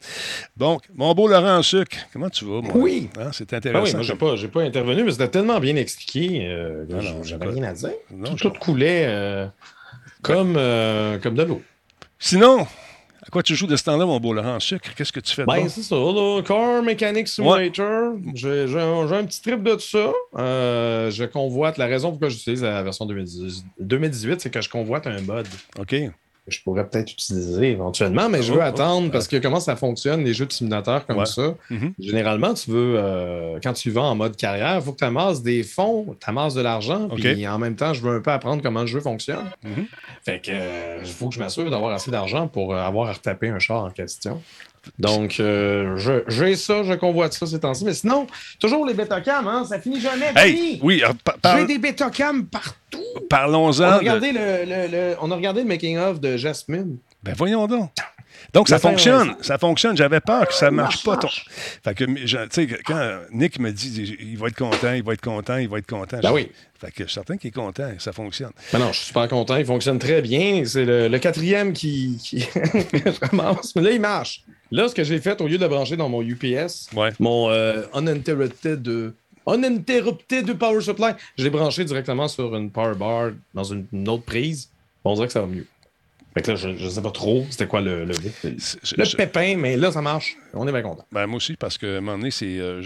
Donc, mon beau Laurent en sucre, comment tu vas, moi? Oui. Hein, c'est intéressant. Ah oui, moi, je n'ai pas, pas, intervenu, mais c'était tellement bien expliqué. Euh, J'avais rien à dire. tout, coulait euh, comme, euh, comme de l'eau. Sinon, à quoi tu joues de ce temps-là, mon beau Laurent en sucre? Qu'est-ce que tu fais de ben, c'est ça, là, Car Mechanic Simulator. J'ai un, un, petit trip de ça. Euh, je convoite, la raison pour laquelle j'utilise la version 2018, 2018 c'est que je convoite un mod. OK je pourrais peut-être utiliser éventuellement, mais je veux oh, oh, attendre parce que comment ça fonctionne, les jeux de simulateur comme ça. Mm-hmm. Généralement, tu veux, euh, quand tu vas en mode carrière, il faut que tu amasses des fonds, tu amasses de l'argent, puis en même temps, je veux un peu apprendre comment le jeu fonctionne. Mm-hmm. Fait que euh, il faut que je m'assure d'avoir assez d'argent pour euh, avoir à retaper un char en question. Donc, euh, j'ai ça, je convoite ça ces temps-ci. Mais sinon, toujours les Betacam, hein, ça finit jamais. Hey, oui, j'ai des Betacam partout. Parlons-en. On, a regardé le, on a regardé le making-of de Jasmine. Ben voyons donc. Donc, ça fonctionne. Ça fonctionne. J'avais peur que ça ne marche pas. Fait que, tu sais, quand Nick me dit il va être content, il va être content, il va être content. Ben oui. Fait que je suis certain qu'il est content, ça fonctionne. Ben non, je suis super content, il fonctionne très bien. C'est le, quatrième qui, qui... Mais là, il marche. Là, ce que j'ai fait, au lieu de le brancher dans mon UPS, mon euh, uninterrupted, uninterrupted power supply, je l'ai branché directement sur une power bar dans une, autre prise. On dirait que ça va mieux. Fait que là, je ne sais pas trop c'était quoi le, le, le pépin, mais là, ça marche. On est bien content. Ben, moi aussi, parce que à un moment donné, c'est. Euh,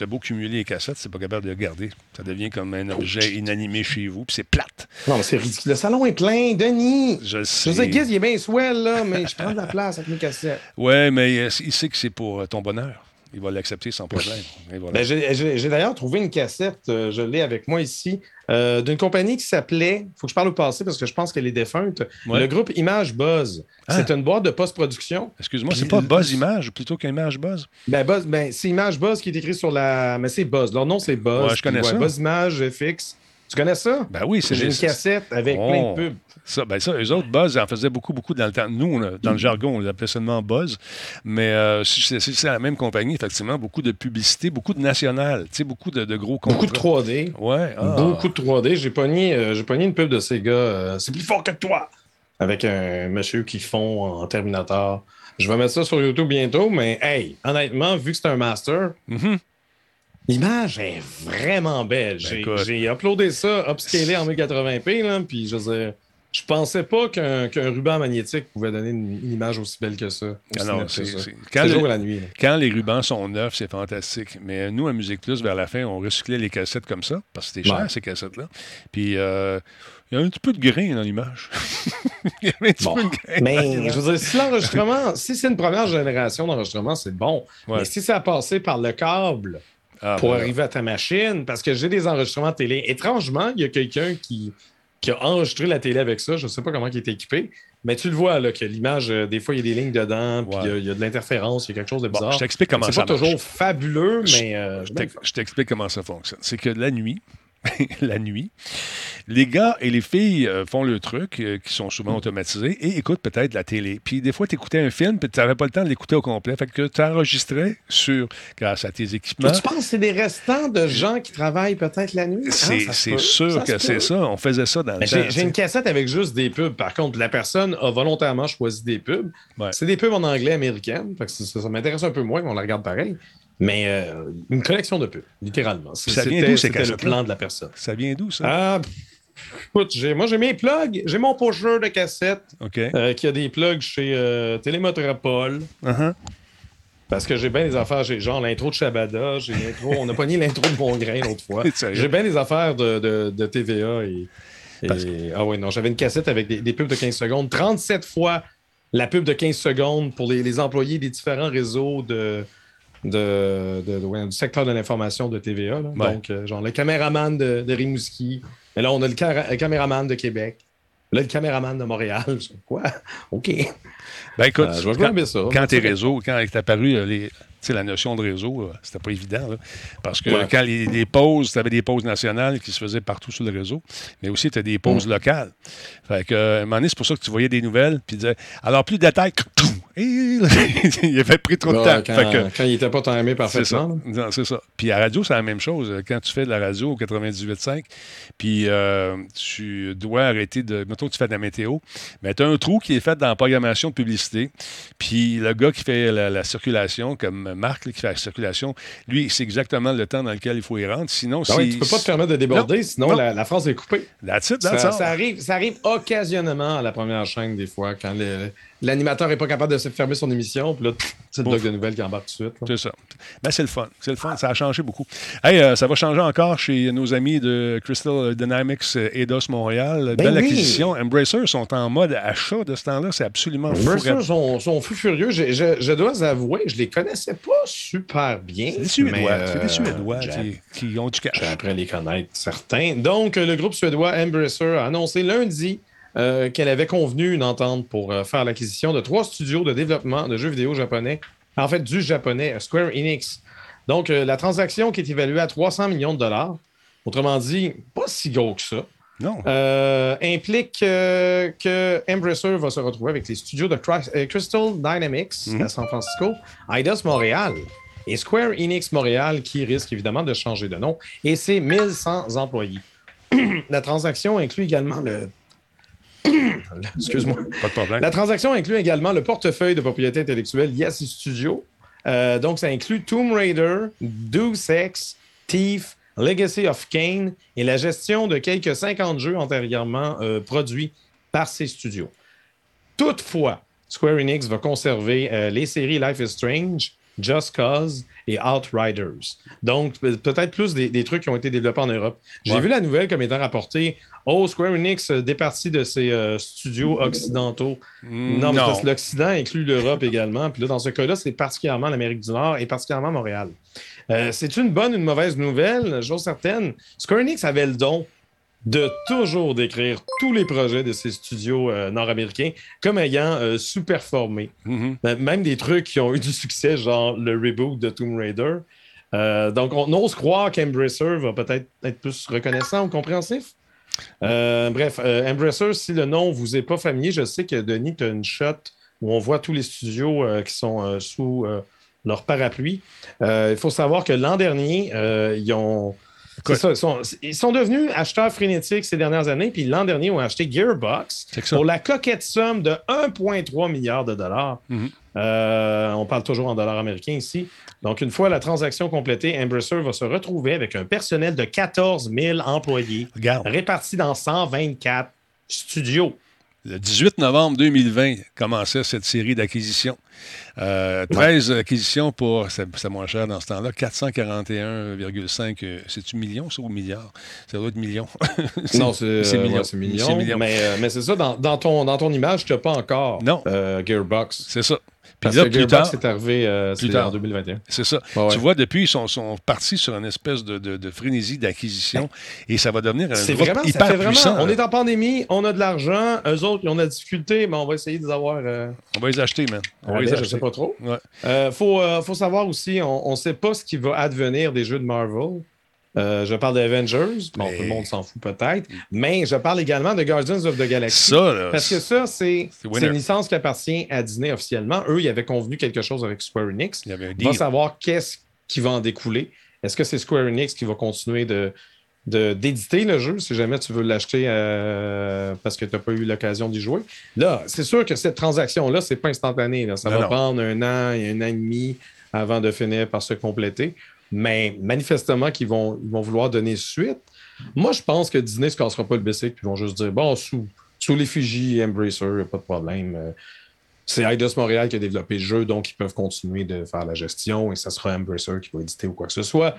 as beau cumuler les cassettes, c'est pas capable de les regarder. Ça devient comme un objet inanimé chez vous, puis c'est plate. Non, c'est ridicule. Le salon est plein, Denis. Je sais. Je sais, il est bien swell, là, mais je prends de la place avec mes cassettes. Ouais, mais euh, il sait que c'est pour euh, ton bonheur. Il va l'accepter sans problème. Ben, j'ai d'ailleurs trouvé une cassette, je l'ai avec moi ici, euh, d'une compagnie qui s'appelait, il faut que je parle au passé parce que je pense qu'elle est défunte, le groupe Image Buzz. Ah. C'est une boîte de post-production. Excuse-moi, c'est pas Buzz Image plutôt qu'Image Buzz? Ben, Buzz, ben, c'est Image Buzz qui est écrit sur la. Mais c'est Buzz. Leur nom, c'est Buzz. Ouais, je connais ça. Buzz Image FX. Tu connais ça? Ben oui, c'est J'ai une cassette avec plein de oh. pubs. Ça, ben ça, eux autres, Buzz en faisaient beaucoup, beaucoup dans le temps. Nous, dans le jargon, on l'appelait seulement Buzz. Mais euh, si c'est la même compagnie, effectivement, beaucoup de publicité, beaucoup de national, tu sais, beaucoup de, gros contrats. Beaucoup de 3D. Ouais. Ah. Beaucoup de 3D. J'ai pogné, euh, pogné une pub de ces gars. Euh, c'est plus fort que toi! Avec un monsieur qui fond en Terminator. Je vais mettre ça sur YouTube bientôt, mais hey, honnêtement, vu que c'est un master, mm-hmm. L'image est vraiment belle. Ben, j'ai uploadé ça, upscalé en 1080p, là, puis je veux je pensais pas qu'un ruban magnétique pouvait donner une, image aussi belle que ça. C'est Quand, la nuit, quand les rubans sont neufs, c'est fantastique. Mais nous, à Musique Plus, vers la fin, on recyclait les cassettes comme ça, parce que c'était cher, ces cassettes-là. Puis, euh, il y a un petit peu de grain dans l'image. il y avait un petit peu de grain. Mais je veux dire, si l'enregistrement, si c'est une première génération d'enregistrement, c'est bon. Mais si ça a passé par le câble, ah, pour ben arriver à ta machine parce que j'ai des enregistrements de télé. Étrangement, il y a quelqu'un qui, qui, a enregistré la télé avec ça. Je ne sais pas comment il est équipé. Mais tu le vois, là, que l'image, euh, des fois, il y a des lignes dedans, puis il y, a de l'interférence, il y a quelque chose de bizarre. je t'explique comment ça C'est pas toujours fabuleux, mais. Euh, je t'explique comment ça fonctionne. C'est que la nuit, la nuit. Les gars et les filles euh, font le truc, euh, qui sont souvent automatisés, et écoutent peut-être la télé. Puis des fois, tu écoutais un film, puis tu n'avais pas le temps de l'écouter au complet. Fait que tu enregistrais sur, grâce à tes équipements. Tu penses que c'est des restants de gens qui travaillent peut-être la nuit? C'est ah, sûr que c'est ça. On faisait ça dans le temps. J'ai une cassette avec juste des pubs. Par contre, la personne a volontairement choisi des pubs. C'est des pubs en anglais américain. ça, ça m'intéresse un peu moins, mais on la regarde pareil. Mais euh, une collection de pubs, littéralement. Ça vient d'où, C'était le plan de la personne. Ça vient d'où, ça? Ah, écoute, moi, j'ai mes plugs. J'ai mon pocheur de cassette euh, qui a des plugs chez euh. Uh-huh. Parce que j'ai bien des affaires, j'ai genre l'intro de Shabada, j'ai l'intro, on a pas ni l'intro de Bon Grain l'autre fois. J'ai bien des affaires de, de, TVA et, Ah oui, non, j'avais une cassette avec des, pubs de 15 secondes. 37 fois la pub de 15 secondes pour les, les employés des différents réseaux de, de, du secteur de l'information de TVA. Donc, euh, genre le caméraman de, Rimouski. Mais là, on a le, caméraman de Québec. Là, le caméraman de Montréal. Quoi? OK. Ben écoute, euh, quand, quand tes réseaux, quand est apparu euh, les, la notion de réseau, c'était pas évident. parce que quand les, pauses, tu avais des pauses nationales qui se faisaient partout sur le réseau, mais aussi tu as des pauses mm. locales. Fait que, à un moment donné, c'est pour ça que tu voyais des nouvelles, puis disais, alors plus de détails, il avait pris trop de temps. Quand, il n'était pas timé parfaitement. C'est ça. Puis à la radio, c'est la même chose. Quand tu fais de la radio au 98.5, puis euh, tu dois arrêter de. Mettons, tu fais de la météo, mais tu as un trou qui est fait dans la programmation de publicité. Puis le gars qui fait la, circulation, comme Marc, qui fait la circulation, lui, c'est exactement le temps dans lequel il faut y rentrer. Sinon, ben si. tu peux pas te permettre de déborder, sinon La, phrase est coupée. That's it, ça, ça, arrive, ça arrive occasionnellement à la première chaîne, des fois, quand l'animateur n'est pas capable de se fermer son émission, puis là, c'est le bloc de nouvelles qui embarque tout de suite. C'est ça. Ben, c'est le fun. C'est le fun. Ça a changé beaucoup. Hey, euh, ça va changer encore chez nos amis de Crystal Dynamics Eidos Montréal. Ben Belle acquisition. Embracer sont en mode achat de ce temps-là. C'est absolument fou. Embracer sont, sont fous furieux. Je, je, dois avouer, je les connaissais pas super bien. C'est des Suédois. c'est des Suédois qui, ont du cash. J'ai appris à les connaître, certains. Donc, le groupe suédois Embracer a annoncé lundi euh, qu'elle avait convenu une entente pour euh, faire l'acquisition de trois studios de développement de jeux vidéo japonais, en fait du japonais Square Enix. Donc, euh, la transaction qui est évaluée à 300 millions de dollars, autrement dit, pas si gros que ça. Non. Euh, implique que Embracer va se retrouver avec les studios de Crystal Dynamics mhm. à San Francisco, Eidos Montréal et Square Enix Montréal qui risque évidemment de changer de nom et c'est 1100 employés. La transaction inclut également le Excuse-moi. Pas de problème. La transaction inclut également le portefeuille de propriété intellectuelle ces studios. Euh, donc, ça inclut Tomb Raider, Deus Ex, Thief, Legacy of Kane et la gestion de quelques 50 jeux antérieurement euh, produits par ces studios. Toutefois, Square Enix va conserver euh, les séries Life is Strange, Just Cause et Outriders. Donc, peut-être plus des, trucs qui ont été développés en Europe. J'ai vu la nouvelle comme étant rapportée Oh, Square Enix euh, départi de ses euh, studios occidentaux. Mm, non, mais l'Occident inclut l'Europe également. Puis là, dans ce cas-là, c'est particulièrement l'Amérique du Nord et particulièrement Montréal. Euh, c'est une bonne ou une mauvaise nouvelle, j'ose certaine. Square Enix avait le don de toujours décrire tous les projets de ces studios euh, nord-américains comme ayant euh, sous-performé. Mm-hmm. Ben, même des trucs qui ont eu du succès, genre le reboot de Tomb Raider. Euh, donc, on ose croire qu'Embracer va peut-être être plus reconnaissant ou compréhensif. bref, Embracer, si le nom vous est pas familier, je sais que Denis, tu as une shot où on voit tous les studios qui sont sous leur parapluie. Il faut savoir que l'an dernier, ils ont ils, sont, devenus acheteurs frénétiques ces dernières années, puis l'an dernier, ils ont acheté Gearbox pour la coquette somme de 1,3 milliard de dollars. Mhm. Euh, on parle toujours en dollars américains ici. Donc, une fois la transaction complétée, Embracer va se retrouver avec un personnel de 14 000 employés répartis dans 124 studios. Le 18 novembre 2020 commençait cette série d'acquisitions. 13 euh, acquisitions pour, c'est moins cher dans ce temps-là, 441,5. Euh, c'est-tu millions, ça, ou milliards? Ça doit être millions. non, c'est euh, millions. Mais, c'est ça, dans, ton, dans ton image, tu n'as pas encore Gearbox. C'est ça. Puis là, plus tard, c'est arrivé euh, en 2021. C'est ça. Tu vois, depuis, ils sont, sont, partis sur une espèce de, de, frénésie d'acquisition et ça va devenir un groupe vraiment, hyper puissant. On est en pandémie, on a de l'argent, eux autres, ils ont de la difficulté, mais on va essayer de les avoir. Euh, on va les acheter, man. On va les acheter. Je sais pas trop. Il euh, faut, faut, savoir aussi, on ne sait pas ce qui va advenir des jeux de Marvel. Euh, je parle d'Avengers. Bon, tout le monde s'en fout peut-être. Mais je parle également de Guardians of the Galaxy. Ça, parce que ça, c'est une licence qui appartient à Disney officiellement. Eux, ils avaient convenu quelque chose avec Square Enix. Il y avait On va savoir qu'est-ce qui va en découler. Est-ce que c'est Square Enix qui va continuer de, d'éditer le jeu si jamais tu veux l'acheter euh, parce que tu n'as pas eu l'occasion d'y jouer? Là, c'est sûr que cette transaction-là, c'est pas instantané. Ça va prendre un an et un an et demi avant de finir par se compléter mais manifestement qu'ils vont, vont vouloir donner suite. Moi, je pense que Disney ne se cassera pas le BC puis ils vont juste dire bon, sous, sous l'effigie Embracer, pas de problème. Euh, c'est Eidos Montréal qui a développé le jeu, donc ils peuvent continuer de faire la gestion et ça sera Embracer qui va éditer ou quoi que ce soit.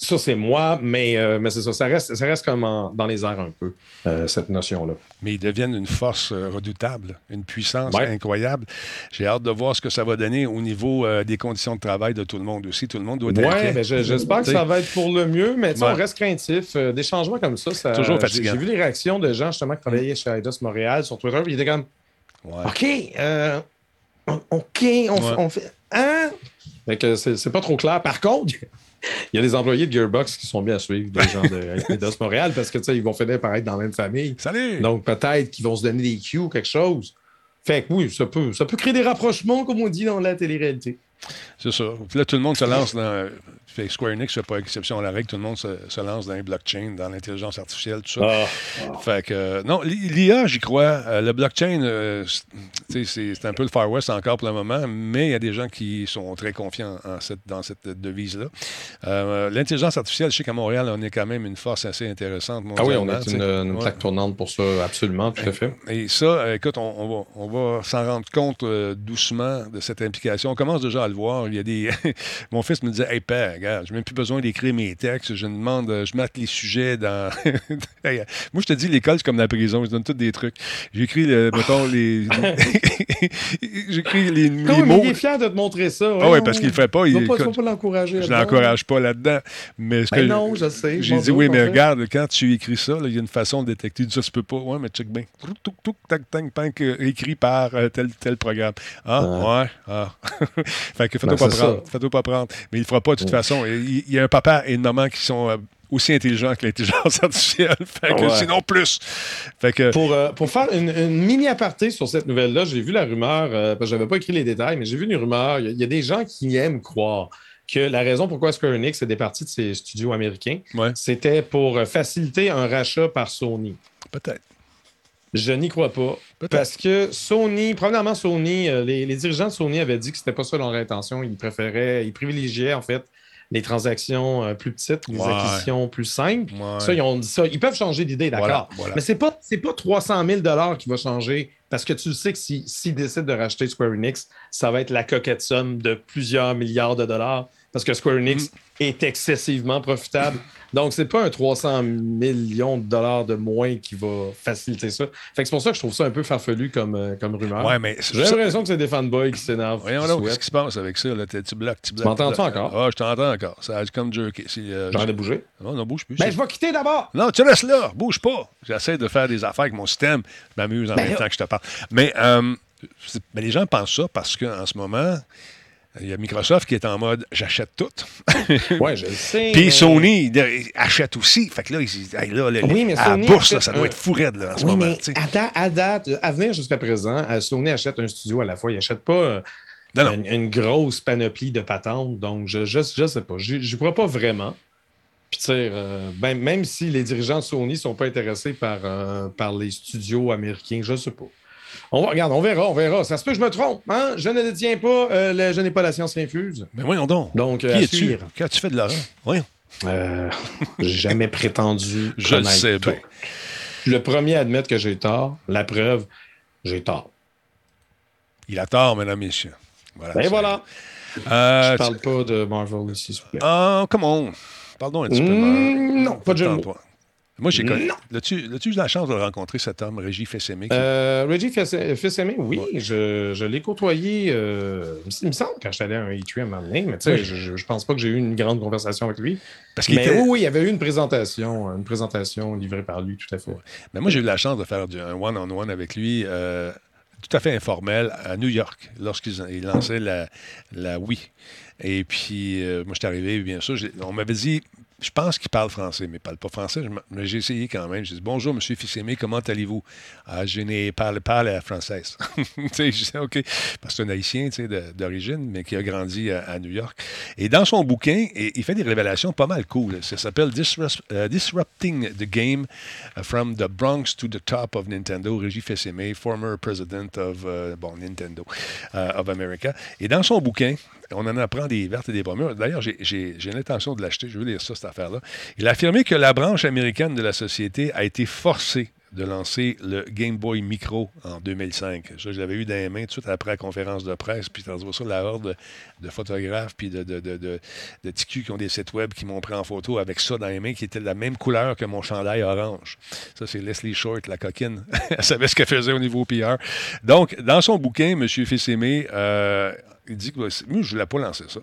Ça, c'est moi, mais, euh, mais c'est ça. Ça reste, ça reste comme dans les airs un peu, euh, cette notion-là. Mais ils deviennent une force euh, redoutable, une puissance incroyable. J'ai hâte de voir ce que ça va donner au niveau des conditions de travail de tout le monde aussi. Tout le monde doit être Oui, mais j'espère que ça va être pour le mieux, mais on reste craintif. des changements comme ça, ça Toujours fatigant. J'ai vu les réactions de gens justement qui travaillaient chez Eidos Montréal sur Twitter, ils étaient comme OK, OK, on, fait. Hein? c'est pas trop clair. Par contre, il y a des employés de Gearbox qui sont bien à suivre, des gens de Eidos Montréal, parce que ils vont finir par être dans la même famille. Salut! Donc peut-être qu'ils vont se donner des cues ou quelque chose. Fait que oui, ça peut, ça peut créer des rapprochements, comme on dit dans la télé-réalité. C'est ça. Puis là, tout le monde se lance dans. Square Enix fait pas exception à la règle. Tout le monde se, lance dans les blockchains, dans l'intelligence artificielle, tout ça. Ah. Fait que, non, l'IA, j'y crois. Euh, le blockchain, euh, c'est un peu le Far West encore pour le moment, mais il y a des gens qui sont très confiants en cette, dans cette devise-là. Euh, l'intelligence artificielle, je sais qu'à Montréal, on est quand même une force assez intéressante. Ah oui, on a une, une plaque tournante pour ça, absolument, tout à fait. Et ça, écoute, on, va, on va s'en rendre compte doucement de cette implication. On commence déjà à le voir. Il y a des. Mon fils me disait Hey, père, regarde, j'ai même plus besoin d'écrire mes textes. Je demande, je mette les sujets dans. Moi, je te dis, l'école, c'est comme la prison. Je donne tous des trucs. J'écris, mettons, les. J'écris les, les mots. Il est fier de te montrer ça. ah oui, parce qu'il ne le fait pas. Il ne faut pas l'encourager. Je ne l'encourage pas là-dedans. Mais ben non, je sais. J'ai dit, oui, mais regarde, quand tu écris ça, il y a une façon de détecter. Ça se peut pas. Oui, mais check bien. Écrit par euh, tel, tel programme. Ah, ouais. Ah. fait que fais-toi ben, pas prendre. Fais-toi pas prendre. Mais il ne fera pas de toute façon. Il y a un papa et une maman qui sont euh, aussi intelligent que l'intelligence artificielle. Fait que sinon plus. Fait que... pour, euh, pour faire une, mini aparté sur cette nouvelle-là, j'ai vu la rumeur, euh, parce que je n'avais pas écrit les détails, mais j'ai vu une rumeur. Il y, a des gens qui aiment croire que la raison pourquoi Square Enix est départi de ses studios américains, c'était pour faciliter un rachat par Sony. Peut-être. Je n'y crois pas. Parce que Sony, premièrement, Sony, euh, les, dirigeants de Sony avaient dit que c'était pas ça leur intention. Ils préféraient, ils privilégiaient en fait les transactions euh, plus petites, les acquisitions plus simples. Ça, ils ont dit ça. Ils peuvent changer d'idée, d'accord. Mais c'est pas, pas 300 000 qui va changer parce que tu sais que s'ils si, décident de racheter Square Enix, ça va être la coquette somme de plusieurs milliards de dollars parce que Square Enix mm. Est excessivement profitable. Donc, c'est pas un 300 millions de dollars de moins qui va faciliter ça. Fait que c'est pour ça que je trouve ça un peu farfelu comme, euh, comme rumeur. Ouais, mais J'ai l'impression que c'est des fanboys qui s'énervent. Voyons là, qu'est-ce qui se passe avec ça? Là? Tu bloques, tu bloques. Tu m'entends-tu encore? Ah, je t'entends encore. Ça a comme jerky. Euh, J'en ai bougé. Non, non, bouge plus. Ben, je vais quitter d'abord. Non, tu restes là. Bouge pas. J'essaie de faire des affaires avec mon système. Je m'amuse en ben même temps que je te parle. Mais, euh, mais les gens pensent ça parce qu'en ce moment, il y a Microsoft qui est en mode j'achète tout. oui, je le sais. Puis Sony achète aussi. Fait que là, il, là, oui, mais à la bourse, ça doit être fou raide là, en ce moment. Mais à, date, à venir jusqu'à présent, euh, Sony achète un studio à la fois. Il n'achète pas euh, Une, grosse panoplie de patentes. Donc, je ne je, sais pas. Je ne crois pas vraiment. Puis, tu sais, euh, ben, même si les dirigeants de Sony ne sont pas intéressés par, par les studios américains, je ne sais pas. On va, regarde, on verra, on verra. Ça se peut que je me trompe. Hein? Je ne détiens pas, euh, je n'ai pas la science infuse. Mais voyons donc. Donc, Qui es-tu? Qu'as-tu fait de l'argent? Voyons. Euh, j'ai jamais prétendu. Je le sais bien. Le premier à admettre que j'ai tort. La preuve, j'ai tort. Il a tort, mesdames, messieurs. Voilà. Ben voilà. Euh, je parle pas de Marvel ici, s'il vous plaît. Ah, come on. Pardon un petit peu. Mmh, non, pas de jeu moi, j'ai connu. As-tu eu la chance de rencontrer cet homme, Régis Fessémé? Euh, Régis oui. Je, je l'ai côtoyé, euh, il me semble, quand j'étais allé à un E3 à un moment donné, mais tu sais, je, je, pense pas que j'ai eu une grande conversation avec lui. Parce qu'il était... oui, oui, il y avait eu une présentation, une présentation livrée par lui, tout à fait. Mais moi, j'ai eu la chance de faire un one-on-one avec lui. Euh, tout à fait informel à New York lorsqu'il lançait la, la Wii. Et puis, moi, je suis arrivé, bien sûr. On m'avait dit, je pense qu'il parle français, mais il ne parle pas français. J'ai essayé quand même. J'ai dit Bonjour, M. Fils-Aimé, comment allez-vous? Ah, Je n'ai parlé pas la française. je sais, OK. Parce que c'est un haïtien d'origine, mais qui a grandi à, New York. Et dans son bouquin, il fait des révélations pas mal cool. Ça s'appelle euh, Disrupting the Game uh, from the Bronx to the Top of Nintendo. Régis Fils-Aimé, former president of euh, bon, Nintendo uh, of America. Et dans son bouquin, on en apprend des vertes et des pommes. D'ailleurs, j'ai l'intention de l'acheter. Je veux lire ça, cette affaire-là. Il a affirmé que la branche américaine de la société a été forcée de lancer le Game Boy Micro en 2005. Ça, je l'avais eu dans les mains tout de suite après la conférence de presse, puis vois ça, la horde de, photographes puis de, de, qui ont des sites web qui m'ont pris en photo avec ça dans les mains, qui était de la même couleur que mon chandail orange. Ça, c'est Leslie Short, la coquine. Elle savait ce qu'elle faisait au niveau PR. Donc, dans son bouquin, M. Fils-Aimé euh, il dit que moi, je ne voulais pas lancer ça.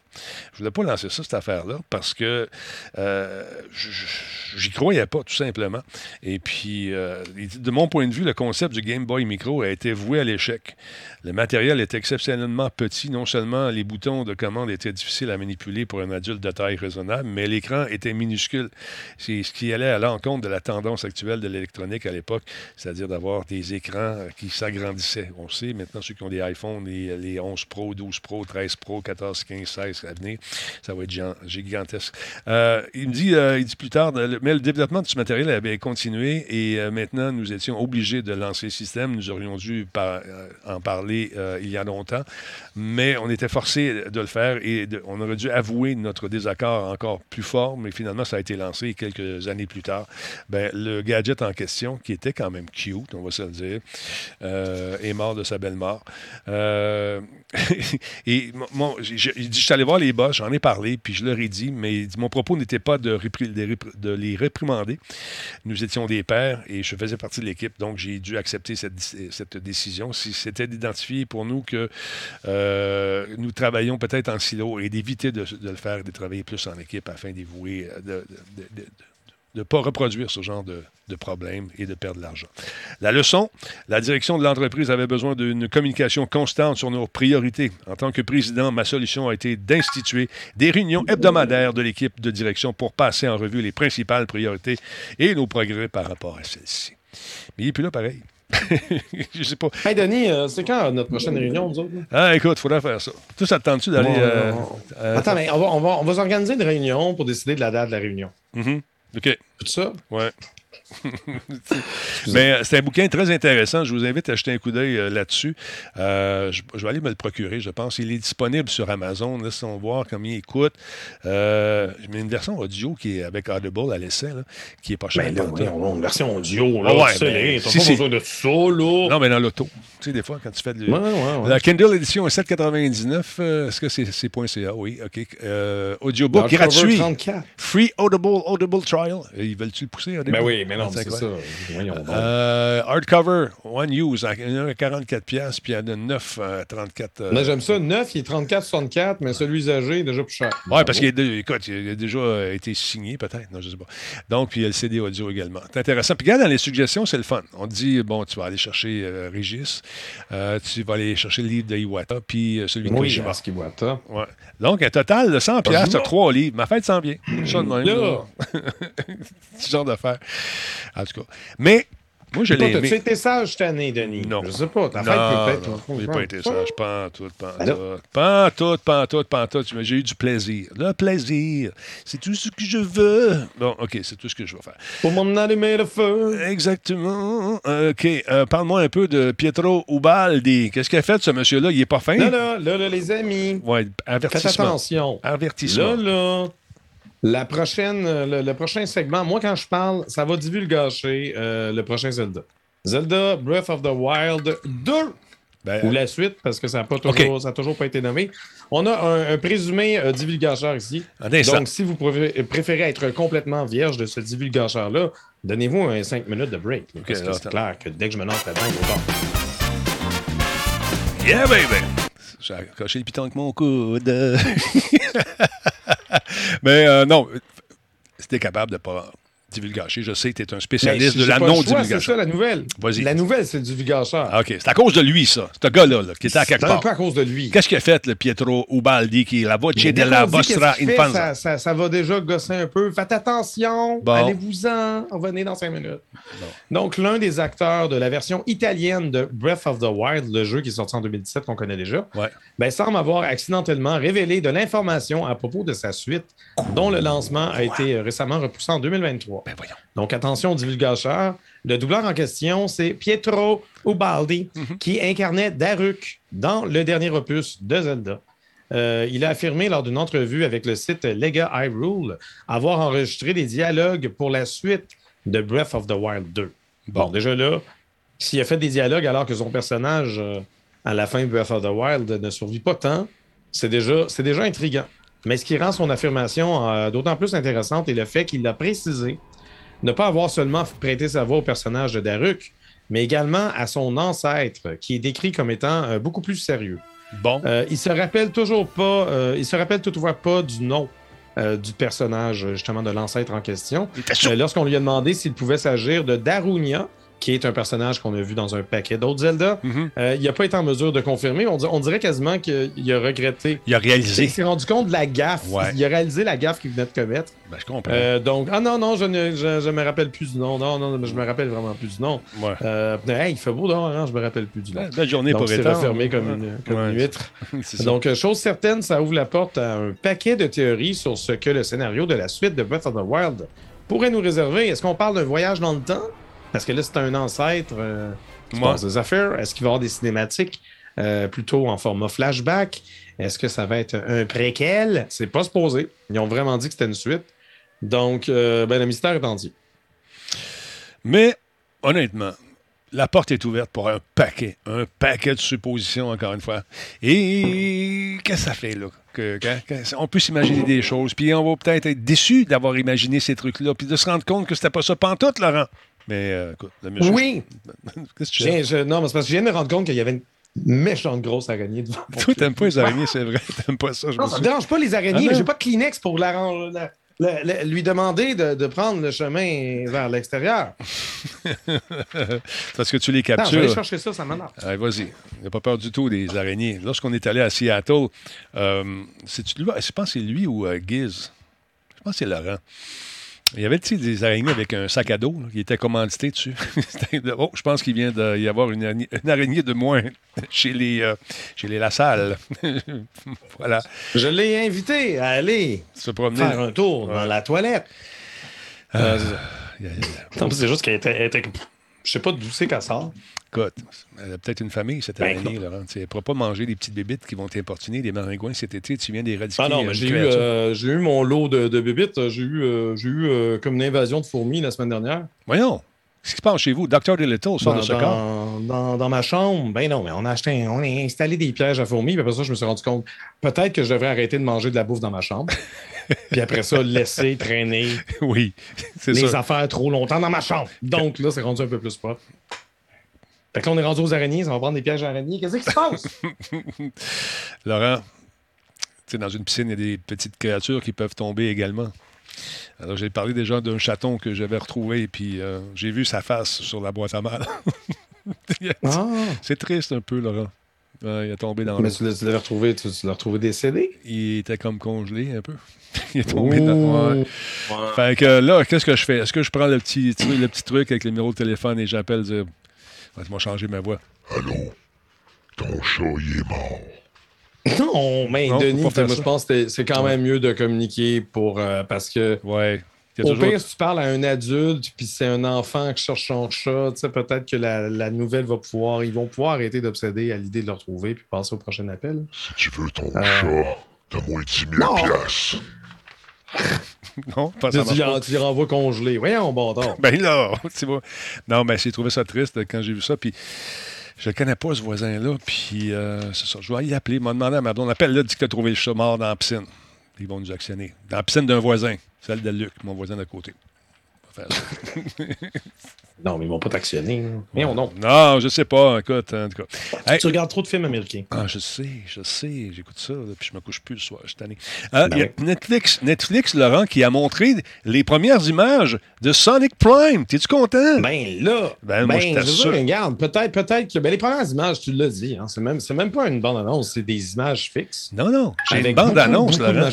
Je ne voulais pas lancer ça, cette affaire-là, parce que euh, j'y croyais pas, tout simplement. Et puis, euh, de mon point de vue, le concept du Game Boy Micro a été voué à l'échec. Le matériel est exceptionnellement petit. Non seulement les boutons de commande étaient difficiles à manipuler pour un adulte de taille raisonnable, mais l'écran était minuscule. C'est ce qui allait à l'encontre de la tendance actuelle de l'électronique à l'époque, c'est-à-dire d'avoir des écrans qui s'agrandissaient. On sait maintenant, ceux qui ont des iPhones, les, les 11 Pro, 12 Pro, 13 Pro, 14, 15, 16 à venir. Ça va être gigantesque. Euh, il me dit, euh, il dit plus tard, mais le développement de ce matériel avait continué et euh, maintenant nous étions obligés de lancer le système. Nous aurions dû en parler il y a longtemps, mais on était forcés de le faire et on aurait dû avouer notre désaccord encore plus fort, mais finalement ça a été lancé quelques années plus tard. Ben, le gadget en question, qui était quand même cute, on va se le dire, est mort de sa belle mort. Et mon, je, je, suis allé voir les boss, j'en ai parlé, puis je leur ai dit, mais mon propos n'était pas de, les réprimander. Nous étions des pères et je faisais partie de l'équipe, donc j'ai dû accepter cette, décision. Si c'était d'identifier pour nous que euh, nous travaillons peut-être en silo et d'éviter de, le faire, de travailler plus en équipe afin d'évouer, de, ne pas reproduire ce genre de, de problèmes et de perdre de l'argent. La leçon, la direction de l'entreprise avait besoin d'une communication constante sur nos priorités. En tant que président, ma solution a été d'instituer des réunions hebdomadaires de l'équipe de direction pour passer en revue les principales priorités et nos progrès par rapport à celles-ci. Mais il est plus là pareil. je sais pas. Hey Denis, euh, c'est quand notre prochaine réunion, nous autres? Ah, écoute, il faudrait faire ça. Tout ça tu d'aller. Euh, euh, Attends, mais on va, on va, on va s'organiser une réunion pour décider de la date de la réunion. Mm OK. Tout ça? Ouais. Mais euh, c'est un bouquin très intéressant. Je vous invite à jeter un coup d'œil euh, là-dessus. Euh, je, vais aller me le procurer, je pense. Il est disponible sur Amazon. Laissons voir combien il coûte. Euh, mais une version audio qui est avec Audible à l'essai, qui est pas chère. Ben une version audio, là, ouais, ben, pas besoin de ça, là. Non, mais dans l'auto. Tu sais, des fois, quand tu fais de... La Kindle Edition est 7,99. Est-ce que c'est .ca? Oui, OK. audiobook gratuit. Free Audible, Audible Trial. Ils veulent-tu le pousser? Ben oui, mais non, c'est ça. Euh, hardcover, one use, a 44 pièces, puis il y en a 9 à 34. Euh, j'aime ça. 9, il est 34,64, mais celui usagé est déjà plus cher. Oui, parce qu'il a déjà été signé, peut-être. Non, je sais pas. Donc, puis il y a le CD audio également. C'est intéressant. Puis regarde, dans les suggestions, c'est le fun. On dit, bon, tu vas aller chercher euh, Régis, tu vas aller chercher le livre de Iwata, puis celui de oui, Kojima. Iwata. Ouais. Donc, un total de 100 pièces, tu as trois livres. Ma fête. Ça de même. Ce genre d'affaires. En tout cas. Mais moi, je l'ai aimé. Tu été sage cette année, Denis? Non. Je sais pas. Ta fête peut-être. Non, j'ai pas été sage. Pas en tout, pas en tout. Pas en tout, pas en tout, pas en tout. J'ai eu du plaisir. Le plaisir, c'est tout ce que je veux. Bon, OK, c'est tout ce que je veux faire. Pour mon allumer le feu. Exactement. OK. Euh, parle-moi un peu de Pietro Ubaldi. Qu'est-ce qu'il a fait, ce monsieur-là? Il est pas fin? Là, là, là, là les amis. Ouais, avertissement. Faites attention. Avertissement. Là, là. La prochaine, euh, le, prochain segment, moi, quand je parle, ça va divulgacher euh, le prochain Zelda. Zelda Breath of the Wild 2. Ben, ou la suite, parce que ça n'a toujours, toujours pas été nommé. On a un, présumé euh, divulgateur ici. Donc, si vous préférez être complètement vierge de ce divulgateur-là, donnez-vous un 5 minutes de break. parce que c'est clair que dès que je me lance là-dedans, il Yeah, baby! J'ai accroché le piton avec mon coude. Mais euh, non, c'était capable de pas divulgacher. Je sais que tu es un spécialiste de la non-divulgation. C'est ça la nouvelle. Vas-y. La nouvelle, c'est le divulgacheur. Ah, OK. C'est à cause de lui, ça. Ce gars-là, qui était à quelque part. C'est un peu à cause de lui. Qu'est-ce qu'il a fait, le Pietro Ubaldi, qui est la voce de la Vostra Infanza? Ça, ça, ça, va déjà gosser un peu. Faites attention. Allez-vous-en. Revenez dans cinq minutes. Donc, l'un des acteurs de la version italienne de Breath of the Wild, le jeu qui est sorti en 2017, qu'on connaît déjà, ouais. ben, semble avoir accidentellement révélé de l'information à propos de sa suite, dont le lancement a été récemment repoussé en 2023. Ben voyons. Donc, attention, divulgateur. Le doubleur en question, c'est Pietro Ubaldi, mhm. qui incarnait Daruk dans le dernier opus de Zelda. Euh, il a affirmé lors d'une entrevue avec le site Lega Hyrule avoir enregistré des dialogues pour la suite de Breath of the Wild 2. Bon, déjà là, s'il a fait des dialogues alors que son personnage, euh, à la fin de Breath of the Wild, ne survit pas tant, c'est déjà, déjà intriguant. Mais ce qui rend son affirmation euh, d'autant plus intéressante est le fait qu'il l'a précisé ne pas avoir seulement prêté sa voix au personnage de Daruk, mais également à son ancêtre, qui est décrit comme étant euh, beaucoup plus sérieux. Bon. Euh, il se rappelle toujours pas, euh, il se rappelle toutefois pas du nom du personnage, justement, de l'ancêtre en question. Lorsqu'on lui a demandé s'il pouvait s'agir de Darunia, qui est un personnage qu'on a vu dans un paquet d'autres Zelda. Mhm. Euh, il n'a pas été en mesure de confirmer. On, dirait quasiment qu'il a regretté. Il a réalisé. Il s'est rendu compte de la gaffe. Il a réalisé la gaffe qu'il venait de commettre. Ben, je comprends. Euh, donc, ah non, non, je ne je, me rappelle plus du nom. Non, non, je me rappelle vraiment plus du nom. Ouais. Euh, il fait beau non, non, je me rappelle plus du nom. Belle journée donc, pour C'est refermé comme, une, comme une huître. donc, chose certaine, ça ouvre la porte à un paquet de théories sur ce que le scénario de la suite de Breath of the Wild pourrait nous réserver. Est-ce qu'on parle d'un voyage dans le temps? Parce que là, c'est un ancêtre euh, des affaires. Est-ce qu'il va y avoir des cinématiques euh, plutôt en format flashback? Est-ce que ça va être un préquel? C'est pas supposé. Ils ont vraiment dit que c'était une suite. Donc, euh, ben, le mystère est entier. Mais, honnêtement, la porte est ouverte pour un paquet, un paquet de suppositions, encore une fois. Et qu'est-ce que ça fait, là? Que, on peut s'imaginer des choses, puis on va peut-être être déçu d'avoir imaginé ces trucs-là, puis de se rendre compte que c'était pas ça pantoute, Laurent. Mais euh, écoute, le monsieur. Oui! Qu'est-ce que tu Non, mais c'est parce que je viens de me rendre compte qu'il y avait une méchante grosse araignée devant Toi, t'aimes pas les araignées, c'est vrai. T'aimes pas ça. Je non, ça me dérange pas les araignées. Ah, J'ai pas de Kleenex pour la, lui demander de, prendre le chemin vers l'extérieur. Parce que tu les captures. Non, je vais aller chercher ça, ça m'énerve. Vas-y. Il n'a pas peur du tout des araignées. Lorsqu'on est allé à Seattle, euh, je pense que c'est lui ou euh, Giz? Je pense que c'est Laurent. Il y avait des araignées avec un sac à dos qui était commandité dessus. oh, je pense qu'il vient d'y avoir une, araignée de moins chez les, euh, chez les Lassalle. voilà. Je l'ai invité à aller Se promener. faire un tour dans la toilette. Ah, euh, c'est juste qu'elle était, était, Je sais pas d'où c'est qu'elle sort. Écoute, elle a peut-être une famille, cette ben, araignée, Laurent. Elle ne pourra pas manger des petites bébites qui vont t'importuner, des maringouins cet été. Tu viens des radicaux. Ah non, mais j'ai eu, euh, eu, mon lot de, de bébites. J'ai eu, euh, eu euh, comme une invasion de fourmis la semaine dernière. Voyons. Qu'est-ce qui se passe chez vous? Docteur Delittle sort de ce corps? Dans, dans, ma chambre, ben non, mais on a acheté, on a installé des pièges à fourmis, puis après ça, je me suis rendu compte, peut-être que je devrais arrêter de manger de la bouffe dans ma chambre. puis après ça, laisser traîner oui, les affaires trop longtemps dans ma chambre. Donc là, c'est rendu un peu plus propre. Fait que là, on est rendu aux araignées, ça va prendre des pièges araignées. Qu'est-ce qui se passe? Laurent, tu sais, dans une piscine, il y a des petites créatures qui peuvent tomber également. Alors, j'ai parlé déjà d'un chaton que j'avais retrouvé, puis euh, j'ai vu sa face sur la boîte à mal. ah. C'est triste un peu, Laurent. il est tombé dans Mais tu l'avais retrouvé, tu, l'as retrouvé décédé? Il était comme congelé un peu. il est tombé dans. Ouais. Fait que là, qu'est-ce que je fais? Est-ce que je prends le petit, le petit truc avec le numéro de téléphone et j'appelle dire Laisse-moi changer ma voix. Allô? Ton chat, il est mort. Non, mais Denis, moi, je pense que c'est quand même mieux de communiquer pour euh, parce que. Ouais. Au pire, si tu parles à un adulte, puis c'est un enfant qui cherche son chat, peut-être que la, nouvelle va pouvoir. Ils vont pouvoir arrêter d'obséder à l'idée de le retrouver puis passer au prochain appel. Si tu veux ton euh, chat, t'as moins 10 000 piastres. non, pas ça. Tu, tu les renvoies congelés. Voyons, bon temps. ben là, c'est bon. Non, mais j'ai trouvé ça triste quand j'ai vu ça. Puis je ne connais pas, ce voisin-là. Puis euh, c'est ça. Je vais y appeler. Il m'a demandé à ma blonde. Appelle là, dit que tu as trouvé le chat mort dans la piscine. Ils vont nous actionner. Dans la piscine d'un voisin, celle de Luc, mon voisin d'à côté. Non, mais ils vont pas t'actionner. Mais on non. Non, je sais pas. Écoute, en tout cas. Tu regardes trop de films américains. Ah, je sais, je sais. J'écoute ça, puis je me couche plus le soir. Je suis tanné. Euh, ben Netflix, Netflix, Laurent, qui a montré les premières images de Sonic Prime. T'es-tu content? Ben là. Ben, moi, ben, je regarde, peut-être, peut-être que. Ben, les premières images, tu l'as dit, hein, c'est même, même pas une bande-annonce, c'est des images fixes. Non, non. J'ai une bande-annonce, Laurent.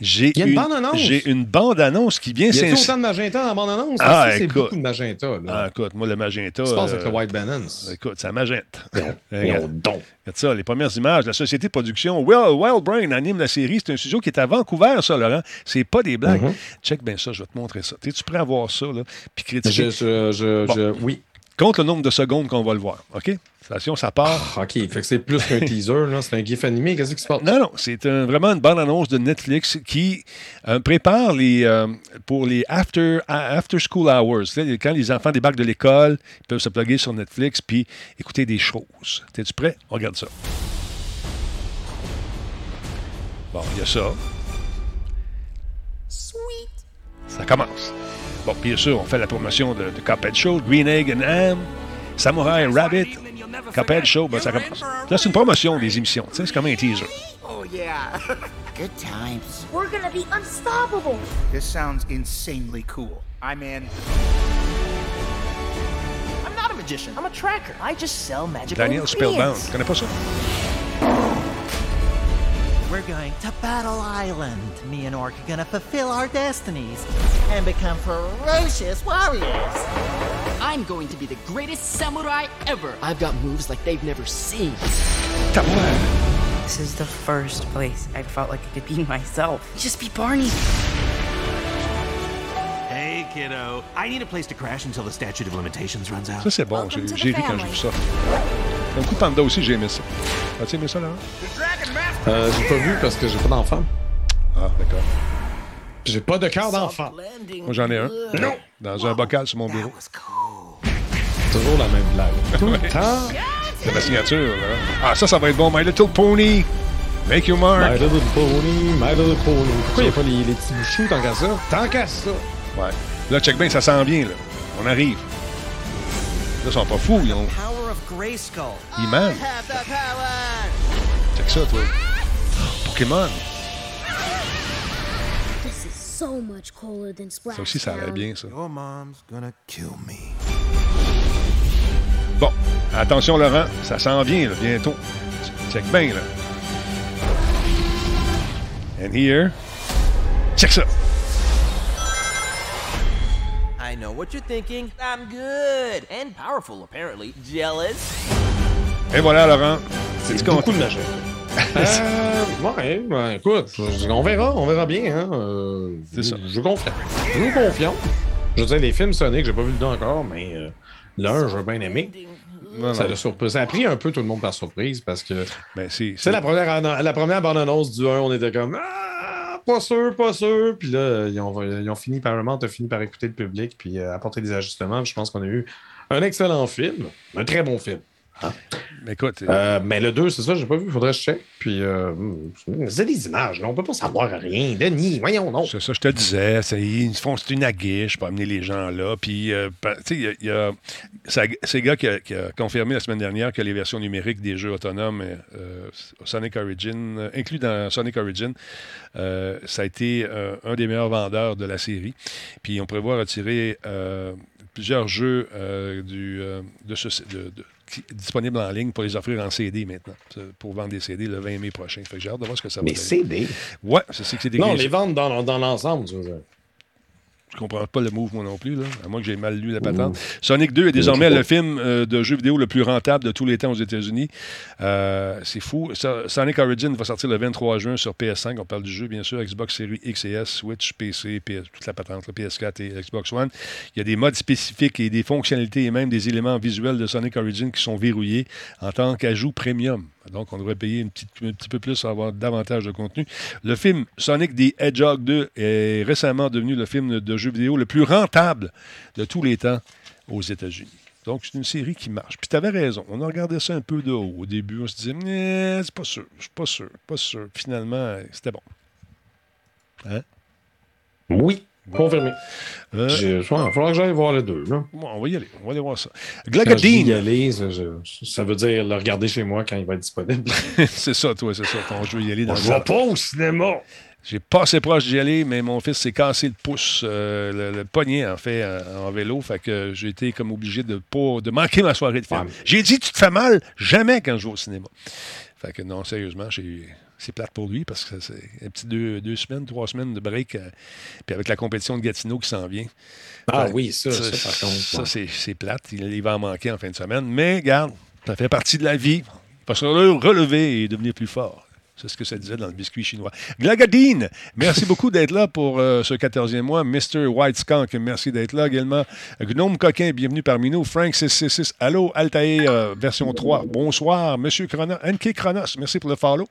J'ai une, bande-annonce. J'ai une bande-annonce qui vient s'insérer. Il y a autant de magenta dans la bande-annonce? Ah, c'est beaucoup de magenta. Là? Ah, écoute, moi, le magenta. Je pense euh, que le White Balance. Écoute, c'est un magenta. Regarde ça, les premières images. La société de production Wild, Brain anime la série. C'est un studio qui est à Vancouver, ça, Laurent. C'est pas des blagues. Mm-hmm. Check bien ça, je vais te montrer ça. Es-tu prêt à voir ça, là? Puis critiquer? Je, je, je, oui. Compte le nombre de secondes qu'on va le voir. OK? Station, ça part. Ah, OK. Fait que c'est plus qu'un teaser, là. C'est un gif animé. Qu'est-ce qui se passe? Non, non. C'est vraiment une bonne annonce de Netflix qui euh, prépare les, euh, pour les after, after school hours. Quand les enfants débarquent de l'école, ils peuvent se plugger sur Netflix puis écouter des choses. T'es-tu prêt? On regarde ça. Bon, il y a ça. Sweet. Ça commence. Bon, bien sûr, on fait la promotion de, de Cuphead Show, Green Egg and Ham, Samurai Rabbit, Cuphead Show, ben, ça commence. Là, c'est une promotion des émissions, tu sais, c'est comme un teaser. Oh yeah. Good times. We're gonna be unstoppable. This sounds insanely cool. I'm in. I'm not a magician. I'm a tracker. I just sell magical Daniel Spellbound. Connais pas ça? We're going to Battle Island. Me and Orc are gonna fulfill our destinies and become ferocious warriors. I'm going to be the greatest samurai ever. I've got moves like they've never seen. This is the first place I felt like I could be myself. Just be Barney. Hey, kiddo. I need a place to crash until the statute of limitations runs out. Ça, c'est bon. J'ai vu quand j'ai ça. Un coup Panda aussi, j'ai aimé ça. As-tu aimé ça, là? Euh, j'ai pas vu parce que j'ai pas d'enfant. Ah, d'accord. J'ai pas de cœur d'enfant. Moi, j'en ai un. Non! Dans un bocal sur mon bureau. Toujours la même blague. Tout le temps. C'est ma signature, là. Ah, ça, ça va être bon. My Little Pony. Make your mark. My Little Pony, My Little Pony. Pourquoi il n'y a pas les, les petits bouchous tant qu'à ça? Tant qu'à ça. Ouais. Là, check bien, ça sent bien, là. On arrive. Là, ils sont pas fous. Ils ont. Ils mènent. Check ça, toi. Pokémon. So much colder than ça aussi, ça allait bien, ça. Your mom's gonna kill me. Bon, attention, Laurent, ça s'en vient, là, bientôt. Check bien, là. And here, check ça. I know what you're thinking. I'm good and powerful, apparently. Jealous? Et voilà, Laurent. C'est beaucoup de magie. euh, ouais, ben, écoute, on verra, on verra bien. Hein. Euh, c'est ça. Je confie. Je vous confiance. Je veux dire, les films Sonic, j'ai pas vu le deux encore, mais euh, l'un, j'ai bien aimé. Ça, a ça a pris un peu tout le monde par surprise parce que ben, c'est la première, la première bande-annonce du 1, on était comme Ah, pas sûr, pas sûr. Puis là, ils ont, ils ont fini par vraiment, fini par écouter le public puis euh, apporter des ajustements. je pense qu'on a eu un excellent film, un très bon film. Ah. Mais écoute. Euh, mais le 2, c'est ça, j'ai pas vu, il faudrait que je check. Puis, euh, c'est des images, là, on peut pas savoir rien. Denis, voyons, non. C'est ça, je te disais, ils font c'est une aguiche pour amener les gens là. Puis, euh, tu sais, il y a, c'est gars qui a, confirmé la semaine dernière que les versions numériques des jeux autonomes euh, Sonic Origin, inclus dans Sonic Origin, ça a été un des meilleurs vendeurs de la série. Puis, on prévoit retirer plusieurs jeux du, de ce. De, disponible en ligne pour les offrir en CD maintenant, pour vendre des CD le 20 mai prochain. Fait que j'ai hâte de voir ce que ça va Mais CD? Ouais, c'est ce que c'est des Non, les vendre dans, dans l'ensemble, tu veux dire. Je comprends pas le move, moi non plus, là, à moins que j'ai mal lu la patente. Sonic 2 est désormais le film euh, de jeu vidéo le plus rentable de tous les temps aux États-Unis. Euh, c'est fou. Sonic Origin va sortir le 23 juin sur PS5. On parle du jeu, bien sûr, Xbox Series X et S, Switch, PC, toute la patente, PS4 et Xbox One. Il y a des modes spécifiques et des fonctionnalités et même des éléments visuels de Sonic Origin qui sont verrouillés en tant qu'ajout premium. Donc, on devrait payer un petit peu plus pour avoir davantage de contenu. Le film Sonic the Hedgehog 2 est récemment devenu le film de jeu vidéo le plus rentable de tous les temps aux États-Unis. Donc, c'est une série qui marche. Puis, tu avais raison. On a regardé ça un peu de haut. Au début, on se disait, c'est pas sûr, je suis pas sûr, pas sûr. Finalement, c'était bon. Hein? Oui. Confirmé. Euh, il va falloir que j'aille voir les deux. Là. on va y aller. On va aller voir ça. Glagadine. y aller, ça, veut dire le regarder chez moi quand il va être disponible. c'est ça, toi, c'est ça. Ton jeu y aller dans Je vais pas au cinéma. J'ai pas assez proche d'y aller, mais mon fils s'est cassé le pouce, euh, le, poignet, en fait, en, vélo. Fait que j'ai été comme obligé de, pas, de manquer ma soirée de film. J'ai dit, tu te fais mal? Jamais quand je vais au cinéma. Fait que non, sérieusement, j'ai c'est plate pour lui parce que c'est un petit deux, semaines, trois semaines de break. Euh, puis avec la compétition de Gatineau qui s'en vient. Ah oui, ça, ça, par contre. Ça, c'est plate. Il, va en manquer en fin de semaine. Mais regarde, ça fait partie de la vie. Il va se relever et devenir plus fort. C'est ce que ça disait dans le biscuit chinois. Glagadine, merci beaucoup d'être là pour euh, ce 14e mois. Mr. White Skunk, merci d'être là également. Gnome Coquin, bienvenue parmi nous. Frank666, allô, Altaïr, euh, version 3. Bonsoir, Monsieur Chronos, NK Chronos, merci pour le follow.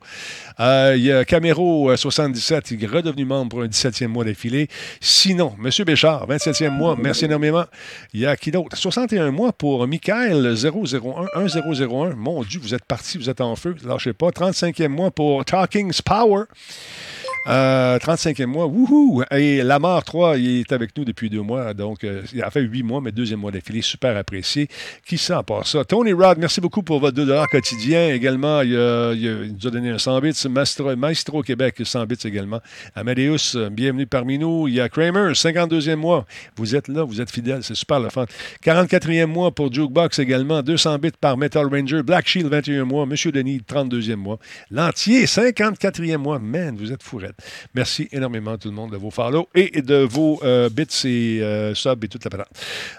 Euh, il y a Camero77, il est redevenu membre pour un 17e mois d'affilée. Sinon, Monsieur Béchard, 27e mois, merci énormément. Il y a qui d'autre? 61 mois pour Michael 001 1001. Mon Dieu, vous êtes parti, vous êtes en feu, lâchez pas. 35e mois pour Talking's Power. 35e euh, mois, wouhou! Et Lamar 3, il est avec nous depuis deux mois, donc euh, il a fait huit mois, mais deuxième mois d'affilée, super apprécié. Qui sent part ça? Tony Rod, merci beaucoup pour votre 2 quotidien. Également, il, nous a donné un 100 bits. Maestro, Québec, 100 bits également. Amadeus, bienvenue parmi nous. Il y a Kramer, 52e mois. Vous êtes là, vous êtes fidèles, c'est super le fun. 44e mois pour Jukebox également, 200 bits par Metal Ranger. Black Shield, 21 mois. Monsieur Denis, 32e mois. L'entier, 54e mois. Man, vous êtes fourrette. Merci énormément tout le monde de vos follow et de vos euh, bits et euh, subs et toute la patente.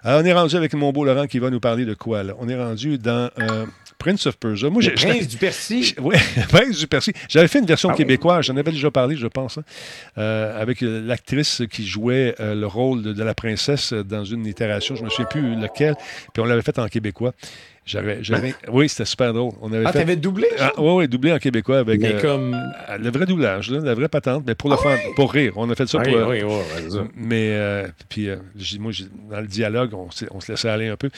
on est rendu avec mon beau Laurent qui va nous parler de quoi là? On est rendu dans euh, Prince of Persia. Moi, Prince du Percy. Oui, Prince du Percy. J'avais fait une version ah québécoise, j'en avais déjà parlé, je pense, hein, avec l'actrice qui jouait le rôle de, de, la princesse dans une itération, je ne me souviens plus lequel, puis on l'avait fait en québécois. J'avais, j'avais... Oui, c'était super drôle. On avait ah, fait... t'avais doublé? Ah, oui, oui, doublé en québécois avec. Mais euh, comme. Euh, le vrai doublage, là, la vraie patente, mais pour le ah, pour rire. On a fait ça pour. Oui, oui, oui, ça. Mais, euh, puis, moi, dans le dialogue, on, on, se laissait aller un peu.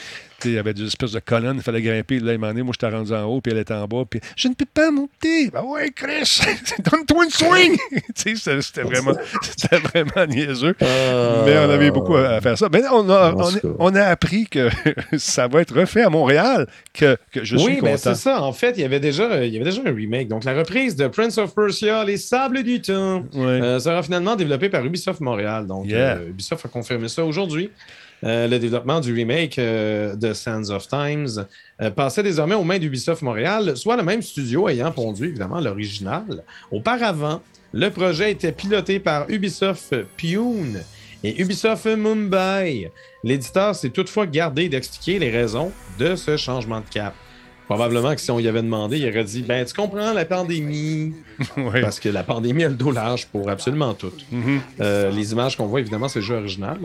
Il y avait des espèces de colonnes, il fallait grimper. Là, il m'en est, moi, j'étais rendu en haut, puis elle était en bas. Puis, je ne peux pas monter. Ben ouais, Chris, donne-toi une swing. c'était, c'était, vraiment, c'était vraiment niaiseux. Mais on avait beaucoup à, faire ça. Mais on a, on, on a appris que ça va être refait à Montréal que, je suis oui, c'est ça. En fait, il y, avait déjà, il y avait déjà un remake. Donc, la reprise de Prince of Persia, Les Sables du Temps, sera finalement développé par Ubisoft Montréal. Donc, Ubisoft a confirmé ça aujourd'hui. le développement du remake de Sands of Times passait désormais aux mains d'Ubisoft Montréal, soit le même studio ayant pondu évidemment l'original. Auparavant, le projet était piloté par Ubisoft Pune et Ubisoft Mumbai. L'éditeur s'est toutefois gardé d'expliquer les raisons de ce changement de cap. Probablement que si on y avait demandé, il aurait dit Ben, tu comprends la pandémie? Parce que la pandémie a le dos large pour absolument tout. Mm-hmm. Euh, les images qu'on voit, évidemment, c'est le jeu original.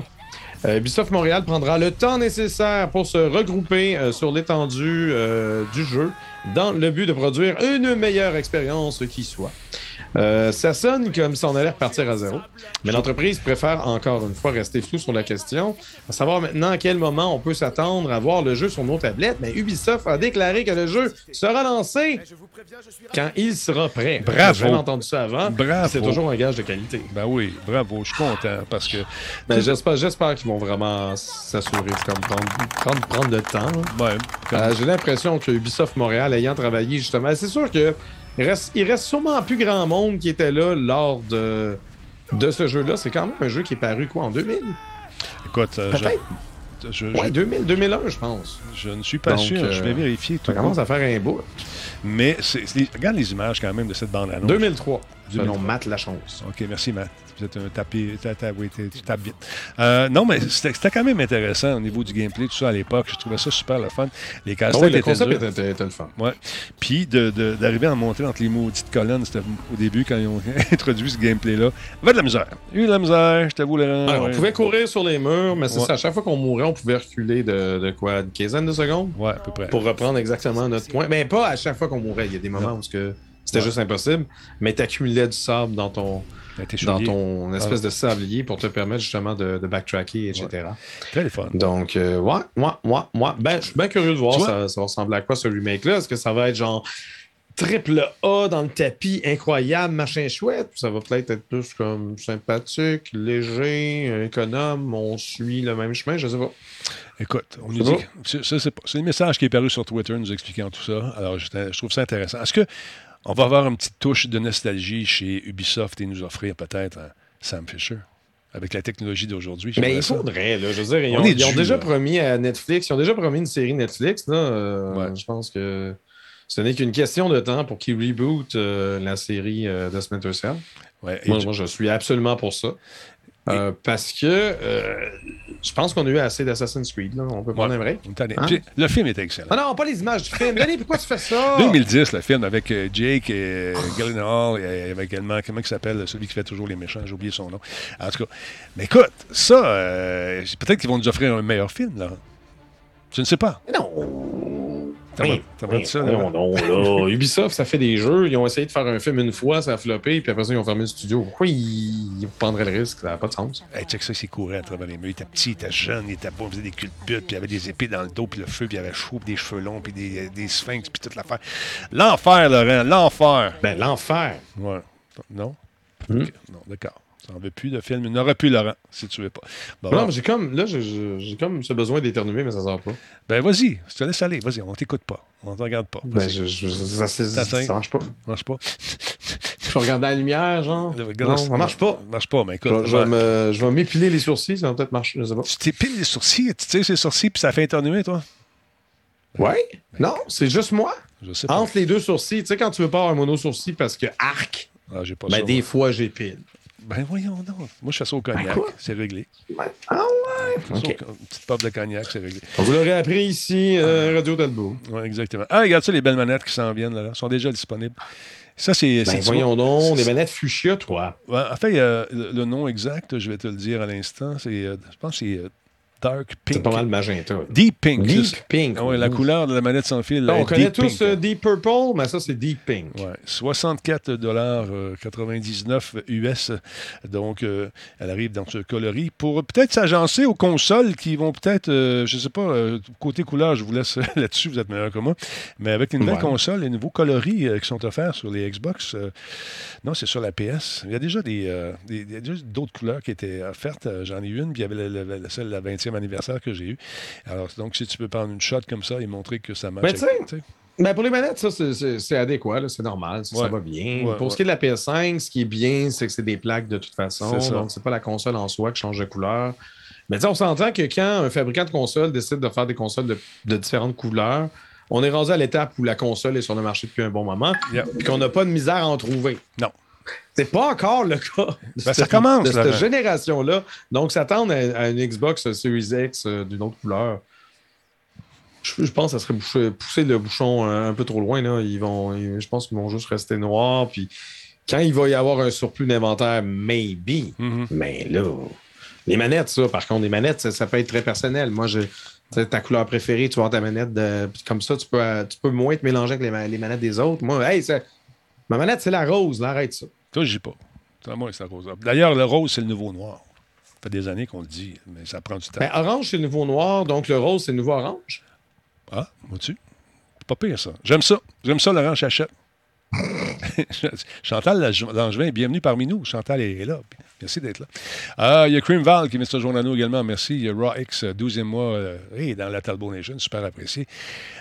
Euh, Ubisoft Montréal prendra le temps nécessaire pour se regrouper euh, sur l'étendue du jeu dans le but de produire une meilleure expérience qui soit. Euh, ça sonne comme si on allait repartir à zéro. Mais l'entreprise préfère encore une fois rester flou sur la question, à savoir maintenant à quel moment on peut s'attendre à voir le jeu sur nos tablettes. Mais Ubisoft a déclaré que le jeu sera lancé quand il sera prêt. Bravo. J'ai entendu ça avant. Bravo. C'est toujours un gage de qualité. Ben oui, bravo. Je suis content parce que. Ben, j'espère, j'espère qu'ils vont vraiment s'assurer de prendre, prendre, le temps. Ouais, euh, J'ai l'impression que Ubisoft Montréal, ayant travaillé justement, c'est sûr que il reste, il reste sûrement plus grand monde qui était là lors de, de ce jeu-là. C'est quand même un jeu qui est paru quoi en 2000 Écoute, euh, peut-être. Je, 2000, 2001, je pense. Je ne suis pas sûr. je vais euh, vérifier. Tout ça commence à faire un bout. Mais regarde les images quand même de cette bande-annonce. 2003, selon Matt Lachance. OK, merci Matt vous êtes un tapis, oui, tu tapes bien. Euh, non, mais c'était quand même intéressant au niveau du gameplay, tout ça à l'époque. Je trouvais ça super le fun. Les ah le concept était, le fun. Ouais. Puis d'arriver à monter entre les maudites colonnes, c'était au début quand ils ont introduit ce gameplay-là. avait de la misère. Il y a eu de la misère, je t'avoue, le On pouvait courir sur les murs, mais c'est ça. À chaque fois qu'on mourait, on pouvait reculer de, quoi Une quinzaine de secondes? Ouais, à peu près. Pour reprendre exactement notre point. Mais pas à chaque fois qu'on mourait. Il y a des moments où c'était juste impossible, mais tu accumulais du sable dans ton dans ton espèce de sablier pour te permettre justement de, backtracker, etc. Fun. Donc, euh, ouais, moi, moi, moi, ben, je suis bien curieux de voir ça, ça va ressembler à quoi ce remake-là? Est-ce que ça va être genre triple A dans le tapis, incroyable, machin chouette. Ça va peut-être être plus comme sympathique, léger, économe. On suit le même chemin, je sais pas. Écoute, on nous dit. C'est le message qui est paru sur Twitter nous expliquant tout ça. Alors, je, je trouve ça intéressant. Est-ce que on va avoir une petite touche de nostalgie chez Ubisoft et nous offrir peut-être un Sam Fisher avec la technologie d'aujourd'hui. Mais il faudrait, là, je veux dire, ils, ont, déjà promis à Netflix, ils ont déjà promis une série Netflix, là, euh, je pense que ce n'est qu'une question de temps pour qu'ils rebootent euh, la série euh, de Splinter Cell. moi, je suis absolument pour ça. Euh, parce que je pense qu'on a eu assez d'Assassin's Creed. Là. On peut prendre un break. Hein? Le film est excellent. Ah non, pas les images du film. Denis, pourquoi tu fais ça? 2010, le film avec euh, Jake et Gyllenhaal et avec également, comment il s'appelle, celui qui fait toujours les méchants, j'ai oublié son nom. En tout cas, mais écoute, ça, peut-être qu'ils vont nous offrir un meilleur film, là. Je ne sais pas. non. T'as ça, non, non, là. Ubisoft, ça fait des jeux. Ils ont essayé de faire un film une fois, ça a floppé, puis après ça, ils ont fermé le studio. Pourquoi ils, prendraient le risque? Ça n'a pas de sens. Hey, check ça, c'est courant à travers les murs. Il était petit, il était jeune, il était beau, il faisait des culbutes, puis il avait des épées dans le dos, puis le feu, puis il avait chaud, puis des cheveux longs, puis des, des sphinx, puis toute l'affaire. L'enfer, Laurent, l'enfer. Ben, l'enfer. Ouais. Non? Hmm? Non, d'accord. Ça n'en veut plus de film. Il n'aurait plus Laurent, si tu veux pas. non, mais j'ai comme. Là, j'ai comme ce besoin d'éternuer, mais ça sort pas. Ben vas-y, je te laisse aller. Vas-y, on t'écoute pas. On te regarde pas. Ben, je, je, ça, ça, marche pas. Ça marche pas. je vais regarder la lumière, genre. non, ça marche pas. Ça marche pas, mais écoute. Je, je vais m'épiler les sourcils, ça va peut-être marcher, je sais pas. Tu t'épiles les sourcils, tu tires les sourcils, puis ça fait éternuer, toi? Ouais? Non, c'est juste moi? Je sais pas. Entre les deux sourcils, tu sais, quand tu veux pas avoir un mono-sourcil parce que arc, ah, j'ai pas ben, des fois, j'épile. Ben voyons donc. Moi, je fais ça au cognac. c'est réglé. Ah ouais? Okay. Une petite pop de cognac, c'est réglé. Vous l'aurez appris ici, euh, Radio Talbot. Oui, exactement. Ah, regarde ça, les belles manettes qui s'en viennent, là, sont déjà disponibles. Ça, c'est. Ben, voyons donc, les manettes fuchsia, toi. Ouais, en fait, le, le, nom exact, je vais te le dire à l'instant, c'est. Euh, je pense que c'est euh, Dark Pink. C'est pas mal magenta. Deep Pink. Deep Pink. Ah ouais, la couleur de la manette sans fil. on connaît tous euh, Deep Purple, mais ça, c'est Deep Pink. Ouais. 64,99 US. Donc, euh, elle arrive dans ce coloris pour peut-être s'agencer aux consoles qui vont peut-être, euh, je sais pas, côté couleur, je vous laisse là-dessus, vous êtes meilleur que moi. Mais avec une nouvelle console, les nouveaux coloris qui sont offerts sur les Xbox, non, c'est sur la PS. Il y a déjà des, d'autres couleurs qui étaient offertes. J'en ai une, puis il y avait la, celle de la 20e anniversaire que j'ai eu. Alors, donc, si tu peux prendre une shot comme ça et montrer que ça marche. Sais, Ben pour les manettes, ça, c'est adéquat, c'est normal, ça, va bien. pour ce qui est de la PS5, ce qui est bien, c'est que c'est des plaques de toute façon. Donc, c'est pas la console en soi qui change de couleur. Mais on s'entend que quand un fabricant de console décide de faire des consoles de, différentes couleurs, on est rendu à l'étape où la console est sur le marché depuis un bon moment et qu'on n'a pas de misère à en trouver. Non. C'est pas encore le cas de, ben, ça commence, de cette génération-là. Donc, s'attendre à, une Xbox Series X euh, d'une autre couleur, je, pense que ça serait pousser le bouchon un, peu trop loin. Là. Ils vont, je pense qu'ils vont juste rester noirs. Puis quand il va y avoir un surplus d'inventaire, maybe. Mm-hmm. Mais là, les manettes, ça, par contre, les manettes, ça, peut être très personnel. Moi, j'ai ta couleur préférée, tu avoir ta manette de, comme ça, tu peux, tu peux moins te mélanger avec les, manettes des autres. Moi, hey, ma manette, c'est la rose, arrête ça. Toi, je dis pas. Moi, c'est la rose. D'ailleurs, le rose, c'est le nouveau noir. Ça fait des années qu'on le dit, mais ça prend du temps. Ben, orange, c'est le nouveau noir, donc le rose, c'est le nouveau orange. Ah, vois-tu? Pas pire, ça. J'aime ça. J'aime ça, Laurent Chachette. Chantal Langevin, bienvenue parmi nous. Chantal est là. Merci d'être là. Ah, il y a Cream Val qui met ce journal également. Merci. Il y a Raw X, 12e mois, euh, dans la Talbot Nation. Super apprécié.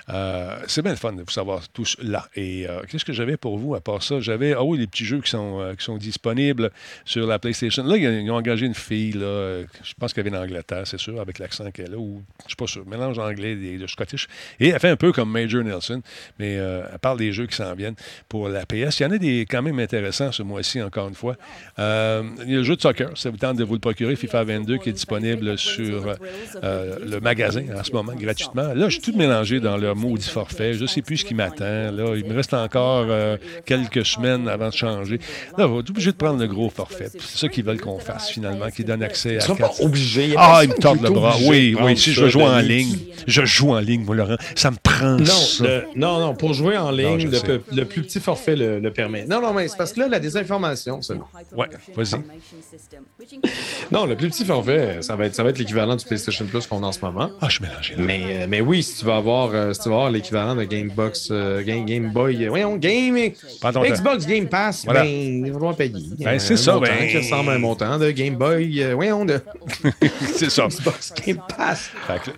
Euh, c'est bien le fun de vous savoir tous là. Et euh, qu'est-ce que j'avais pour vous à part ça? J'avais, ah oui, les petits jeux qui sont, qui sont disponibles sur la PlayStation. Là, ils ont engagé une fille, là, je pense qu'elle vient d'Angleterre, c'est sûr, avec l'accent qu'elle a, ou je suis pas sûr, mélange anglais et de Scottish. Et elle fait un peu comme Major Nelson, mais elle parle des jeux qui s'en viennent pour la PS. Il y en a des quand même intéressants ce mois-ci, encore une fois. il y a le jeu de soccer, ça vous tente de vous le procurer, FIFA 22, qui est disponible sur le magasin en ce moment, gratuitement. Là, je suis tout mélangé dans le maudit forfait. Je ne sais plus ce qui m'attend. Là, il me reste encore euh, quelques semaines avant de changer. Là, on va être obligé de prendre le gros forfait. C'est ça qu'ils veulent qu'on fasse finalement, qui donne accès à. Ils pas obligés. Ah, ils me tordent le bras. Oui, oui. Si je joue en ligne, je joue en ligne, moi, Laurent. Ça me prend non, ça. non, non, pour jouer en ligne, le, plus petit forfait le, permet. Non, non, mais c'est parce que là, la désinformation, c'est non. Ouais, vas-y. Non, le plus petit forfait, ça va être, ça va être l'équivalent du PlayStation Plus qu'on a en ce moment. Ah, je suis mélangé. Mais, euh, mais oui, si tu vas avoir, euh, si tu vas avoir l'équivalent de Gamebox, euh, Game, Game Boy, voyons, Game, Xbox Game Pass, ben, il va falloir payer. Ben, c'est ça, ben... qui ressemble à un montant de Game Boy, voyons, de... c'est ça. Xbox Game Pass.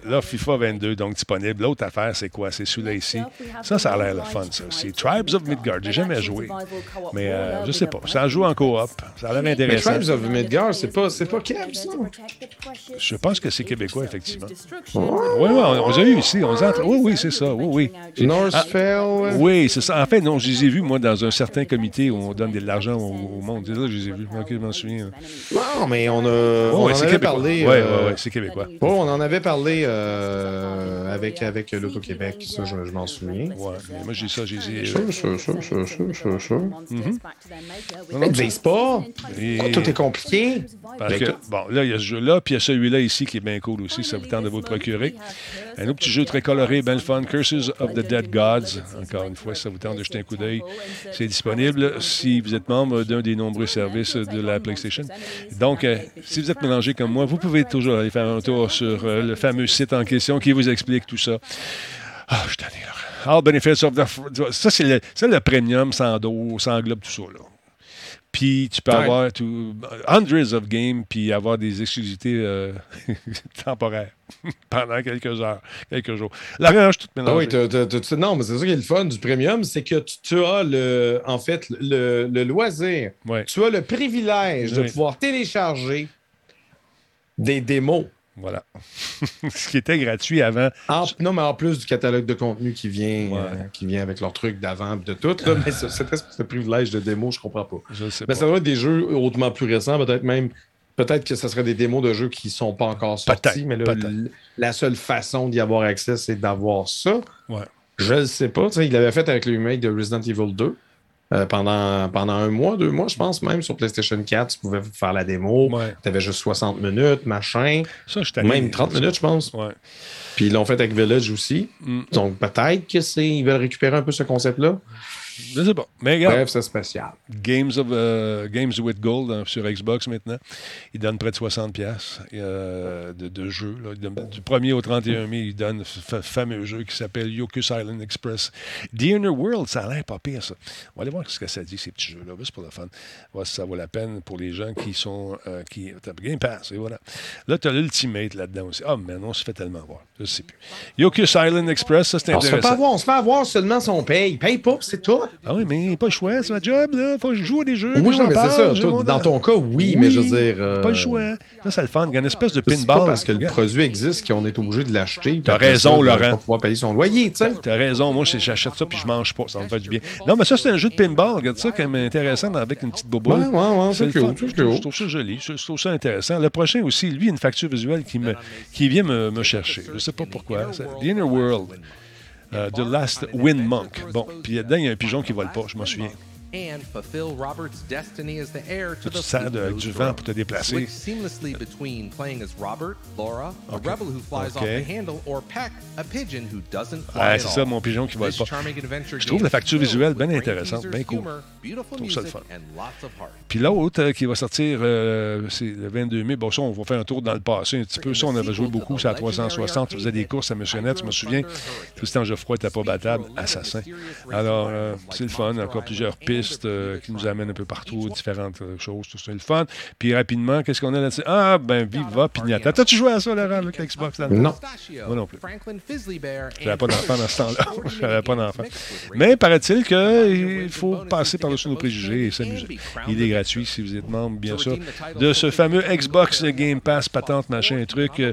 là, FIFA 22, donc disponible. L'autre affaire, c'est quoi? C'est celui-là ici. Ça, ça a l'air le fun, ça. C'est Tribes of Midgard. J'ai jamais joué. Mais euh, je sais pas. Ça joue en coop. Ça a l'air intéressant. Tribes of Midgard, c'est pas, c'est pas Québec, ça? Je pense que c'est québécois, effectivement. Oui, oui, on, les a eu ici. On Oui, oui, c'est ça. Oui, oui. Northfell. Ah, oui, c'est ça. En fait, non, je les ai vus, moi, dans un certain comité où on donne de l'argent au, monde. Là, je les ai vus. Ok, je m'en souviens. Non, mais on a. on en avait parlé. Oui, oui, oui, c'est québécois. Oh, on en avait parlé euh, avec, avec l'Auto-Québec. Ça, je, m'en souviens. Oui, mais moi, j'ai ça. J'ai. Ça, ça, ça, ça, ça, ça. Ils disent pas. Tout est compliqué. Parce que, bon, là, il y a ce jeu-là, puis il y a celui-là ici qui est bien cool aussi. Ça vous tente de vous le procurer. Un autre petit jeu très coloré, bien fun. Curses of the Dead Gods. Encore une fois, ça vous tente de jeter un coup d'œil. C'est disponible si vous êtes membre d'un des nombreux services de la PlayStation. Donc, euh, si vous êtes mélangé comme moi, vous pouvez toujours aller faire un tour sur euh, le fameux site en question qui vous explique tout ça. Ah, je t'en ai All benefits of the. Ça, c'est le, le, premium sans dos, sans englobe tout ça. Là. Puis tu peux avoir tout, hundreds of games, puis avoir des exclusivités euh, temporaires pendant quelques heures, quelques jours. La range toute mélangée. Oui, non, mais c'est ça qui est le fun du premium, c'est que tu, as le, en fait, le, le loisir. Tu as le privilège de pouvoir télécharger des démos voilà. Ce qui était gratuit avant. non, mais en plus du catalogue de contenu qui vient, euh, qui vient avec leur truc d'avant de tout. Là, mais ce privilège de démo, je comprends pas. Je sais mais ça doit être des jeux hautement plus récents, peut-être même. Peut-être que ce serait des démos de jeux qui ne sont pas encore sortis, mais la seule façon d'y avoir accès, c'est d'avoir ça. Ouais. Je ne sais pas. Il l'avait fait avec le remake de Resident Evil 2. Euh, pendant, pendant un mois, deux mois, je pense même, sur PlayStation 4, tu pouvais faire la démo. Tu avais juste 60 minutes, machin. Ça, je Même 30 minutes, je pense. Ouais. Puis ils l'ont fait avec Village aussi. Mm. Donc peut-être qu'ils veulent récupérer un peu ce concept-là. Je sais pas. Mais Bref, c'est spécial. Games, of, euh, Games with Gold hein, sur Xbox maintenant. Ils donnent près de 60$ euh, de, de jeux. du 1er au 31 mai, ils donnent ce fameux jeu qui s'appelle Yokus Island Express. The Inner World, ça a l'air pas pire, ça. On va aller voir ce que ça dit, ces petits jeux-là. C'est pour le fun. Voir si ça vaut la peine pour les gens qui sont. Euh, qui, Game Pass, et voilà. Là, tu as l'Ultimate là-dedans aussi. Ah, oh, mais non, on se fait tellement voir. Je sais plus. Yokus Island Express, ça, c'est intéressant. On se fait pas voir, on se fait avoir seulement son paye. Paye pas, c'est tout. Ah oui, mais pas le choix, c'est ma job, là. Faut que je joue à des jeux. Oui, mais c'est ça. dans ton cas, oui, mais je veux dire. Pas le choix. Ça, c'est le fun. Il y a une espèce de pinball. Pas parce que le produit existe qu'on est obligé de l'acheter. T'as raison, Laurent. Pour pouvoir payer son loyer, tu sais. T'as raison. Moi, j'achète ça puis je mange pas. Ça me fait du bien. Non, mais ça, c'est un jeu de pinball. Regarde ça, quand même intéressant avec une petite bobo. Ouais, ouais, ouais. C'est cool. Je trouve ça joli. Je trouve ça intéressant. Le prochain aussi, lui, une facture visuelle qui, me, qui vient me, me chercher. Je sais pas pourquoi. The Inner World. The Last Wind Monk. Bon, puis là-dedans, il y a un pigeon qui vole pas, je m'en souviens and fulfill Robert's destiny as the heir to the sers de, du vent pour te déplacer. Switch seamlessly between playing as Robert, Laura, okay. a rebel who flies okay. off the handle, or Peck, a pigeon who doesn't fly ah, c'est ça, mon pigeon qui vole pas. Je trouve la facture visuelle bien intéressante, bien cool. Je trouve ça le fun. Puis l'autre euh, qui va sortir, euh, c'est le 22 mai. Bon, ça, on va faire un tour dans le passé un petit peu. Ça, on avait joué beaucoup, c'est à 360. On faisait des courses à Missionnette, je me souviens. Tristan Geoffroy n'était pas battable, assassin. Alors, euh, c'est le fun, encore plusieurs pistes euh, qui nous amène un peu partout, différentes euh, choses, tout ça, le fun. Puis rapidement, qu'est-ce qu'on a là-dessus? Ah, ben, Viva Pignata. T'as-tu joué à ça, Laurent, avec l'Xbox? Là non. Moi non plus. J'avais pas d'enfant dans ce temps-là. J'avais pas d'enfant. Mais paraît-il qu'il faut passer par-dessus nos préjugés et s'amuser. Il est gratuit si vous êtes membre, bien sûr, de ce fameux Xbox Game Pass, patente, machin, truc. Euh,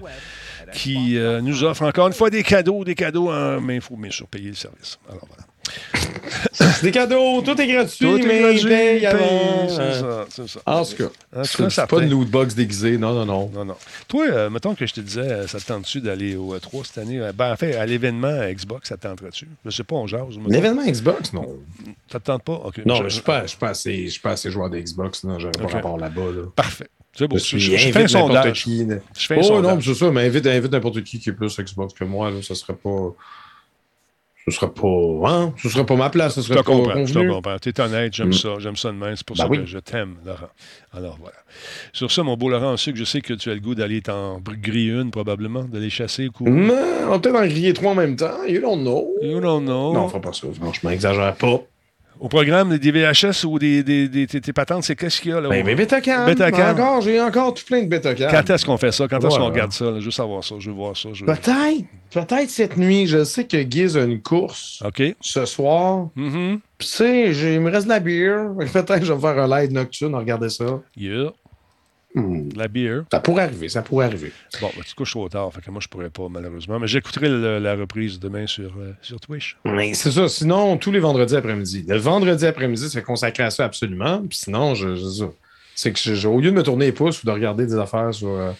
qui nous offre encore une fois des cadeaux, des cadeaux, mais il faut bien sûr payer le service. Alors voilà. Des cadeaux, tout est gratuit, tout mais est avant. C'est ça, c'est ça. En tout cas, c'est pas une loot box déguisée, non, non, non. Non, non. Toi, euh, mettons que je te disais, euh, ça te tente-tu d'aller au E3 cette année? Euh, ben, en fait, à l'événement Xbox, ça te tenterait-tu? Je sais pas, on jase. L'événement Xbox, non. Ça te tente pas? Non, je ne suis pas, pas, assez, assez joueur de Xbox, non, j'aurais pas rapport là-bas. Là. Parfait. C'est beau. Je, je, je fais un sondage. Qui... Je fais un oh, sondage. non, c'est ça, mais invite, invite n'importe qui qui est plus Xbox que moi, là, ça serait pas ce serait pas, hein? Ce serait pas ma place. Ce serait je te comprends, je te comprends. Tu es honnête, j'aime mm. ça. J'aime ça de même. C'est pour ben ça que je t'aime, Laurent. Alors voilà. Sur ça, mon beau Laurent, que je sais que tu as le goût d'aller t'en griller une, probablement, d'aller chasser. Coup. Non, on va peut-être en griller trois en même temps. You don't know. You don't know. Non, on fera pas ça. Franchement, exagère pas. Au programme des VHS ou des, des, des, des patentes, c'est qu'est-ce qu'il y a là? Ben, ben Betacam. Encore, j'ai encore tout plein de Betacam. Quand est-ce qu'on fait ça? Quand est-ce qu'on regarde ça? Je veux savoir ça, je veux voir ça. Peut-être, peut-être cette nuit. Je sais que Giz a une course ce soir. Mm-hmm. Puis tu sais, il me reste de la bière. Peut-être que je vais faire un live nocturne, regarder ça. Yeah. Hmm. La bière. Ça pourrait arriver, ça pourrait arriver. Bon, ben, tu couches trop tard, fait que moi, je pourrais pas, malheureusement. Mais j'écouterai la reprise demain sur, euh, sur Twitch. Mais c'est ça. Sinon, tous les vendredis après-midi. Le vendredi après-midi, c'est consacré à ça absolument. Puis sinon, je, c'est que au lieu de me tourner les pouces ou de regarder des affaires sur, euh,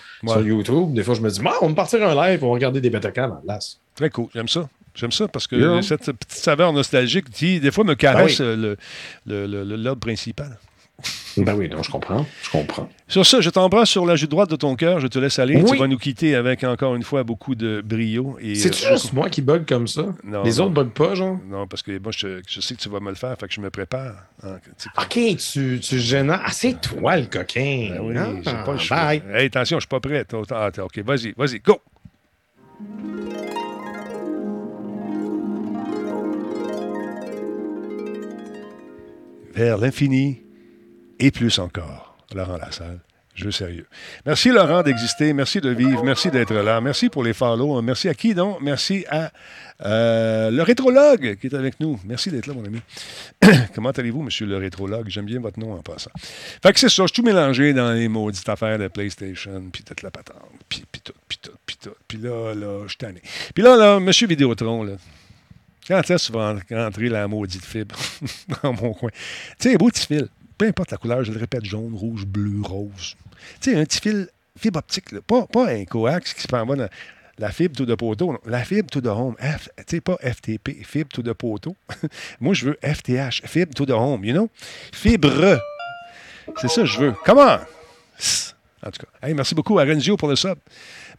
YouTube, des fois, je me dis, on va partir un live, on va regarder des Betacam en place. Très cool. J'aime ça. J'aime ça parce que cette petite saveur nostalgique qui, des fois, me caresse ah le, le, le, principal. Ben oui, non, je comprends. Je comprends. Sur ça, je t'embrasse sur la joue droite de ton cœur. Je te laisse aller. Tu vas nous quitter avec encore une fois beaucoup de brio. C'est euh, juste moi qui bug comme ça? Non, Les autres ne bug pas, genre? Non, parce que moi, je, sais que tu vas me le faire, fait que je me prépare. Hein, OK, tu, tu gênes. Ah, c'est toi le coquin. Ben oui, ah, pas le choix. Hey, attention, je suis pas prêt. Ah, OK, vas-y, vas-y, go! Vers l'infini et plus encore. Laurent Lassalle. Jeu sérieux. Merci Laurent d'exister, merci de vivre, merci d'être là, merci pour les follow, merci à qui donc? Merci à euh, le rétrologue qui est avec nous. Merci d'être là, mon ami. Comment allez-vous, monsieur le rétrologue? J'aime bien votre nom en passant. Fait que c'est ça, je suis tout mélangé dans les maudites affaires de PlayStation, puis toute la patente, puis, puis tout, puis tout, puis tout. Puis là, là, je suis tanné. Puis là, là, monsieur Vidéotron, là, quand est-ce que tu vas rentrer la maudite fibre dans mon coin? Tu sais, beau petit fil peu importe la couleur, je le répète, jaune, rouge, bleu, rose. Tu sais, un petit fil fibre optique, pas, pas un coax qui se prend dans la fibre tout de poteau, la fibre tout de home. sais, pas FTP, fibre tout de poteau. Moi, je veux FTH, fibre tout de home, you know? Fibre. C'est ça que je veux. Comment? En tout cas, hey, merci beaucoup à Renzio pour le sub.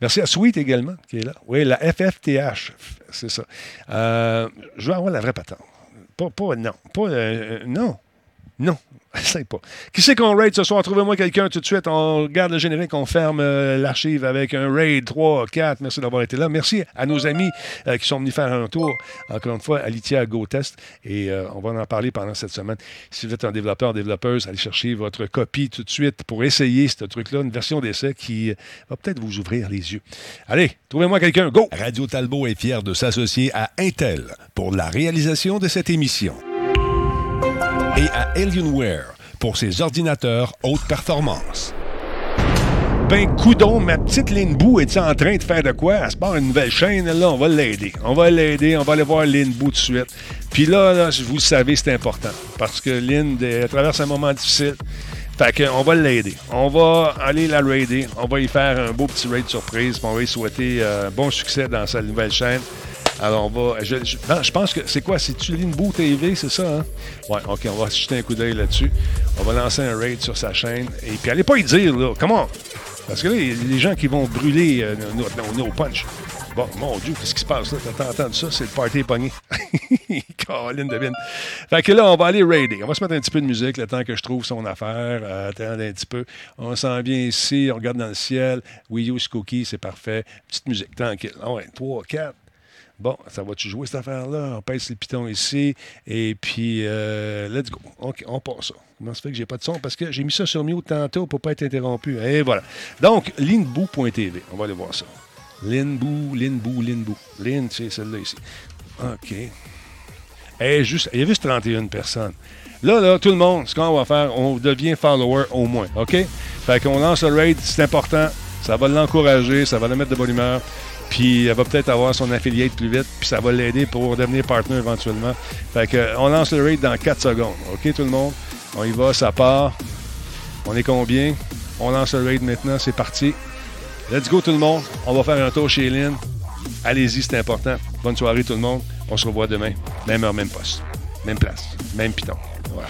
Merci à Sweet également, qui est là. Oui, la FFTH, c'est ça. Euh, je veux avoir la vraie patente Pas, pas, non. Pas, non. Non, sais pas. Qui c'est qu'on raid ce soir? Trouvez-moi quelqu'un tout de suite. On regarde le générique, on ferme euh, l'archive avec un raid 3, 4. Merci d'avoir été là. Merci à nos amis euh, qui sont venus faire un tour. Encore une fois, à l'ITIA GoTest. Et euh, on va en parler pendant cette semaine. Si vous êtes un développeur, développeuse, allez chercher votre copie tout de suite pour essayer ce truc-là, une version d'essai qui va peut-être vous ouvrir les yeux. Allez, trouvez-moi quelqu'un. Go! Radio Talbot est fier de s'associer à Intel pour la réalisation de cette émission à Alienware pour ses ordinateurs haute performance. Ben, coudon, ma petite Linbou est en train de faire de quoi? Elle se part une nouvelle chaîne, là, on va l'aider. On va l'aider, on va aller voir Linbou tout de suite. Puis là, là, vous le savez, c'est important. Parce que Lynn traverse un moment difficile. Fait qu'on va l'aider. On va aller la raider. On va y faire un beau petit raid surprise. on va lui souhaiter euh, bon succès dans sa nouvelle chaîne. Alors, on va. Je, je, pense que c'est quoi? C'est-tu Linboo TV, c'est ça, hein? Ouais, OK, on va jeter un coup d'œil là-dessus. On va lancer un raid sur sa chaîne. Et puis, allez pas y dire, là. Comment? Parce que là, des gens qui vont brûler euh, nos, punch. Bon, mon Dieu, qu'est-ce qui se passe là? T'as entendu ça? C'est le party pogné. Caroline devine. Fait que là, on va aller raider. On va se mettre un petit peu de musique le temps que je trouve son affaire. Euh, attendre un petit peu. On s'en vient ici, on regarde dans le ciel. We use cookie, c'est parfait. Petite musique, tranquille. Ah ouais, 3, 4. Bon, ça va-tu jouer cette affaire-là? On pèse les pitons ici. Et puis, euh, let's go. OK, on passe ça. Comment ça fait que j'ai pas de son? Parce que j'ai mis ça sur mute tantôt pour pas être interrompu. Et voilà. Donc, linboo.tv. On va aller voir ça. Linboo, Linboo, Linboo. Lin, c'est celle-là ici. OK. Et juste, il y a juste 31 personnes. Là, là, tout le monde, ce qu'on va faire, on devient follower au moins. OK? Fait qu'on lance le raid, c'est important. Ça va l'encourager, ça va le mettre de bonne humeur. Puis elle va peut-être avoir son affiliate plus vite, puis ça va l'aider pour devenir partenaire éventuellement. Fait que, on lance le raid dans 4 secondes. OK, tout le monde? On y va, ça part. On est combien? On lance le raid maintenant, c'est parti. Let's go tout le monde. On va faire un tour chez Lynn. Allez-y, c'est important. Bonne soirée tout le monde. On se revoit demain. Même heure, même poste. Même place. Même piton. Voilà.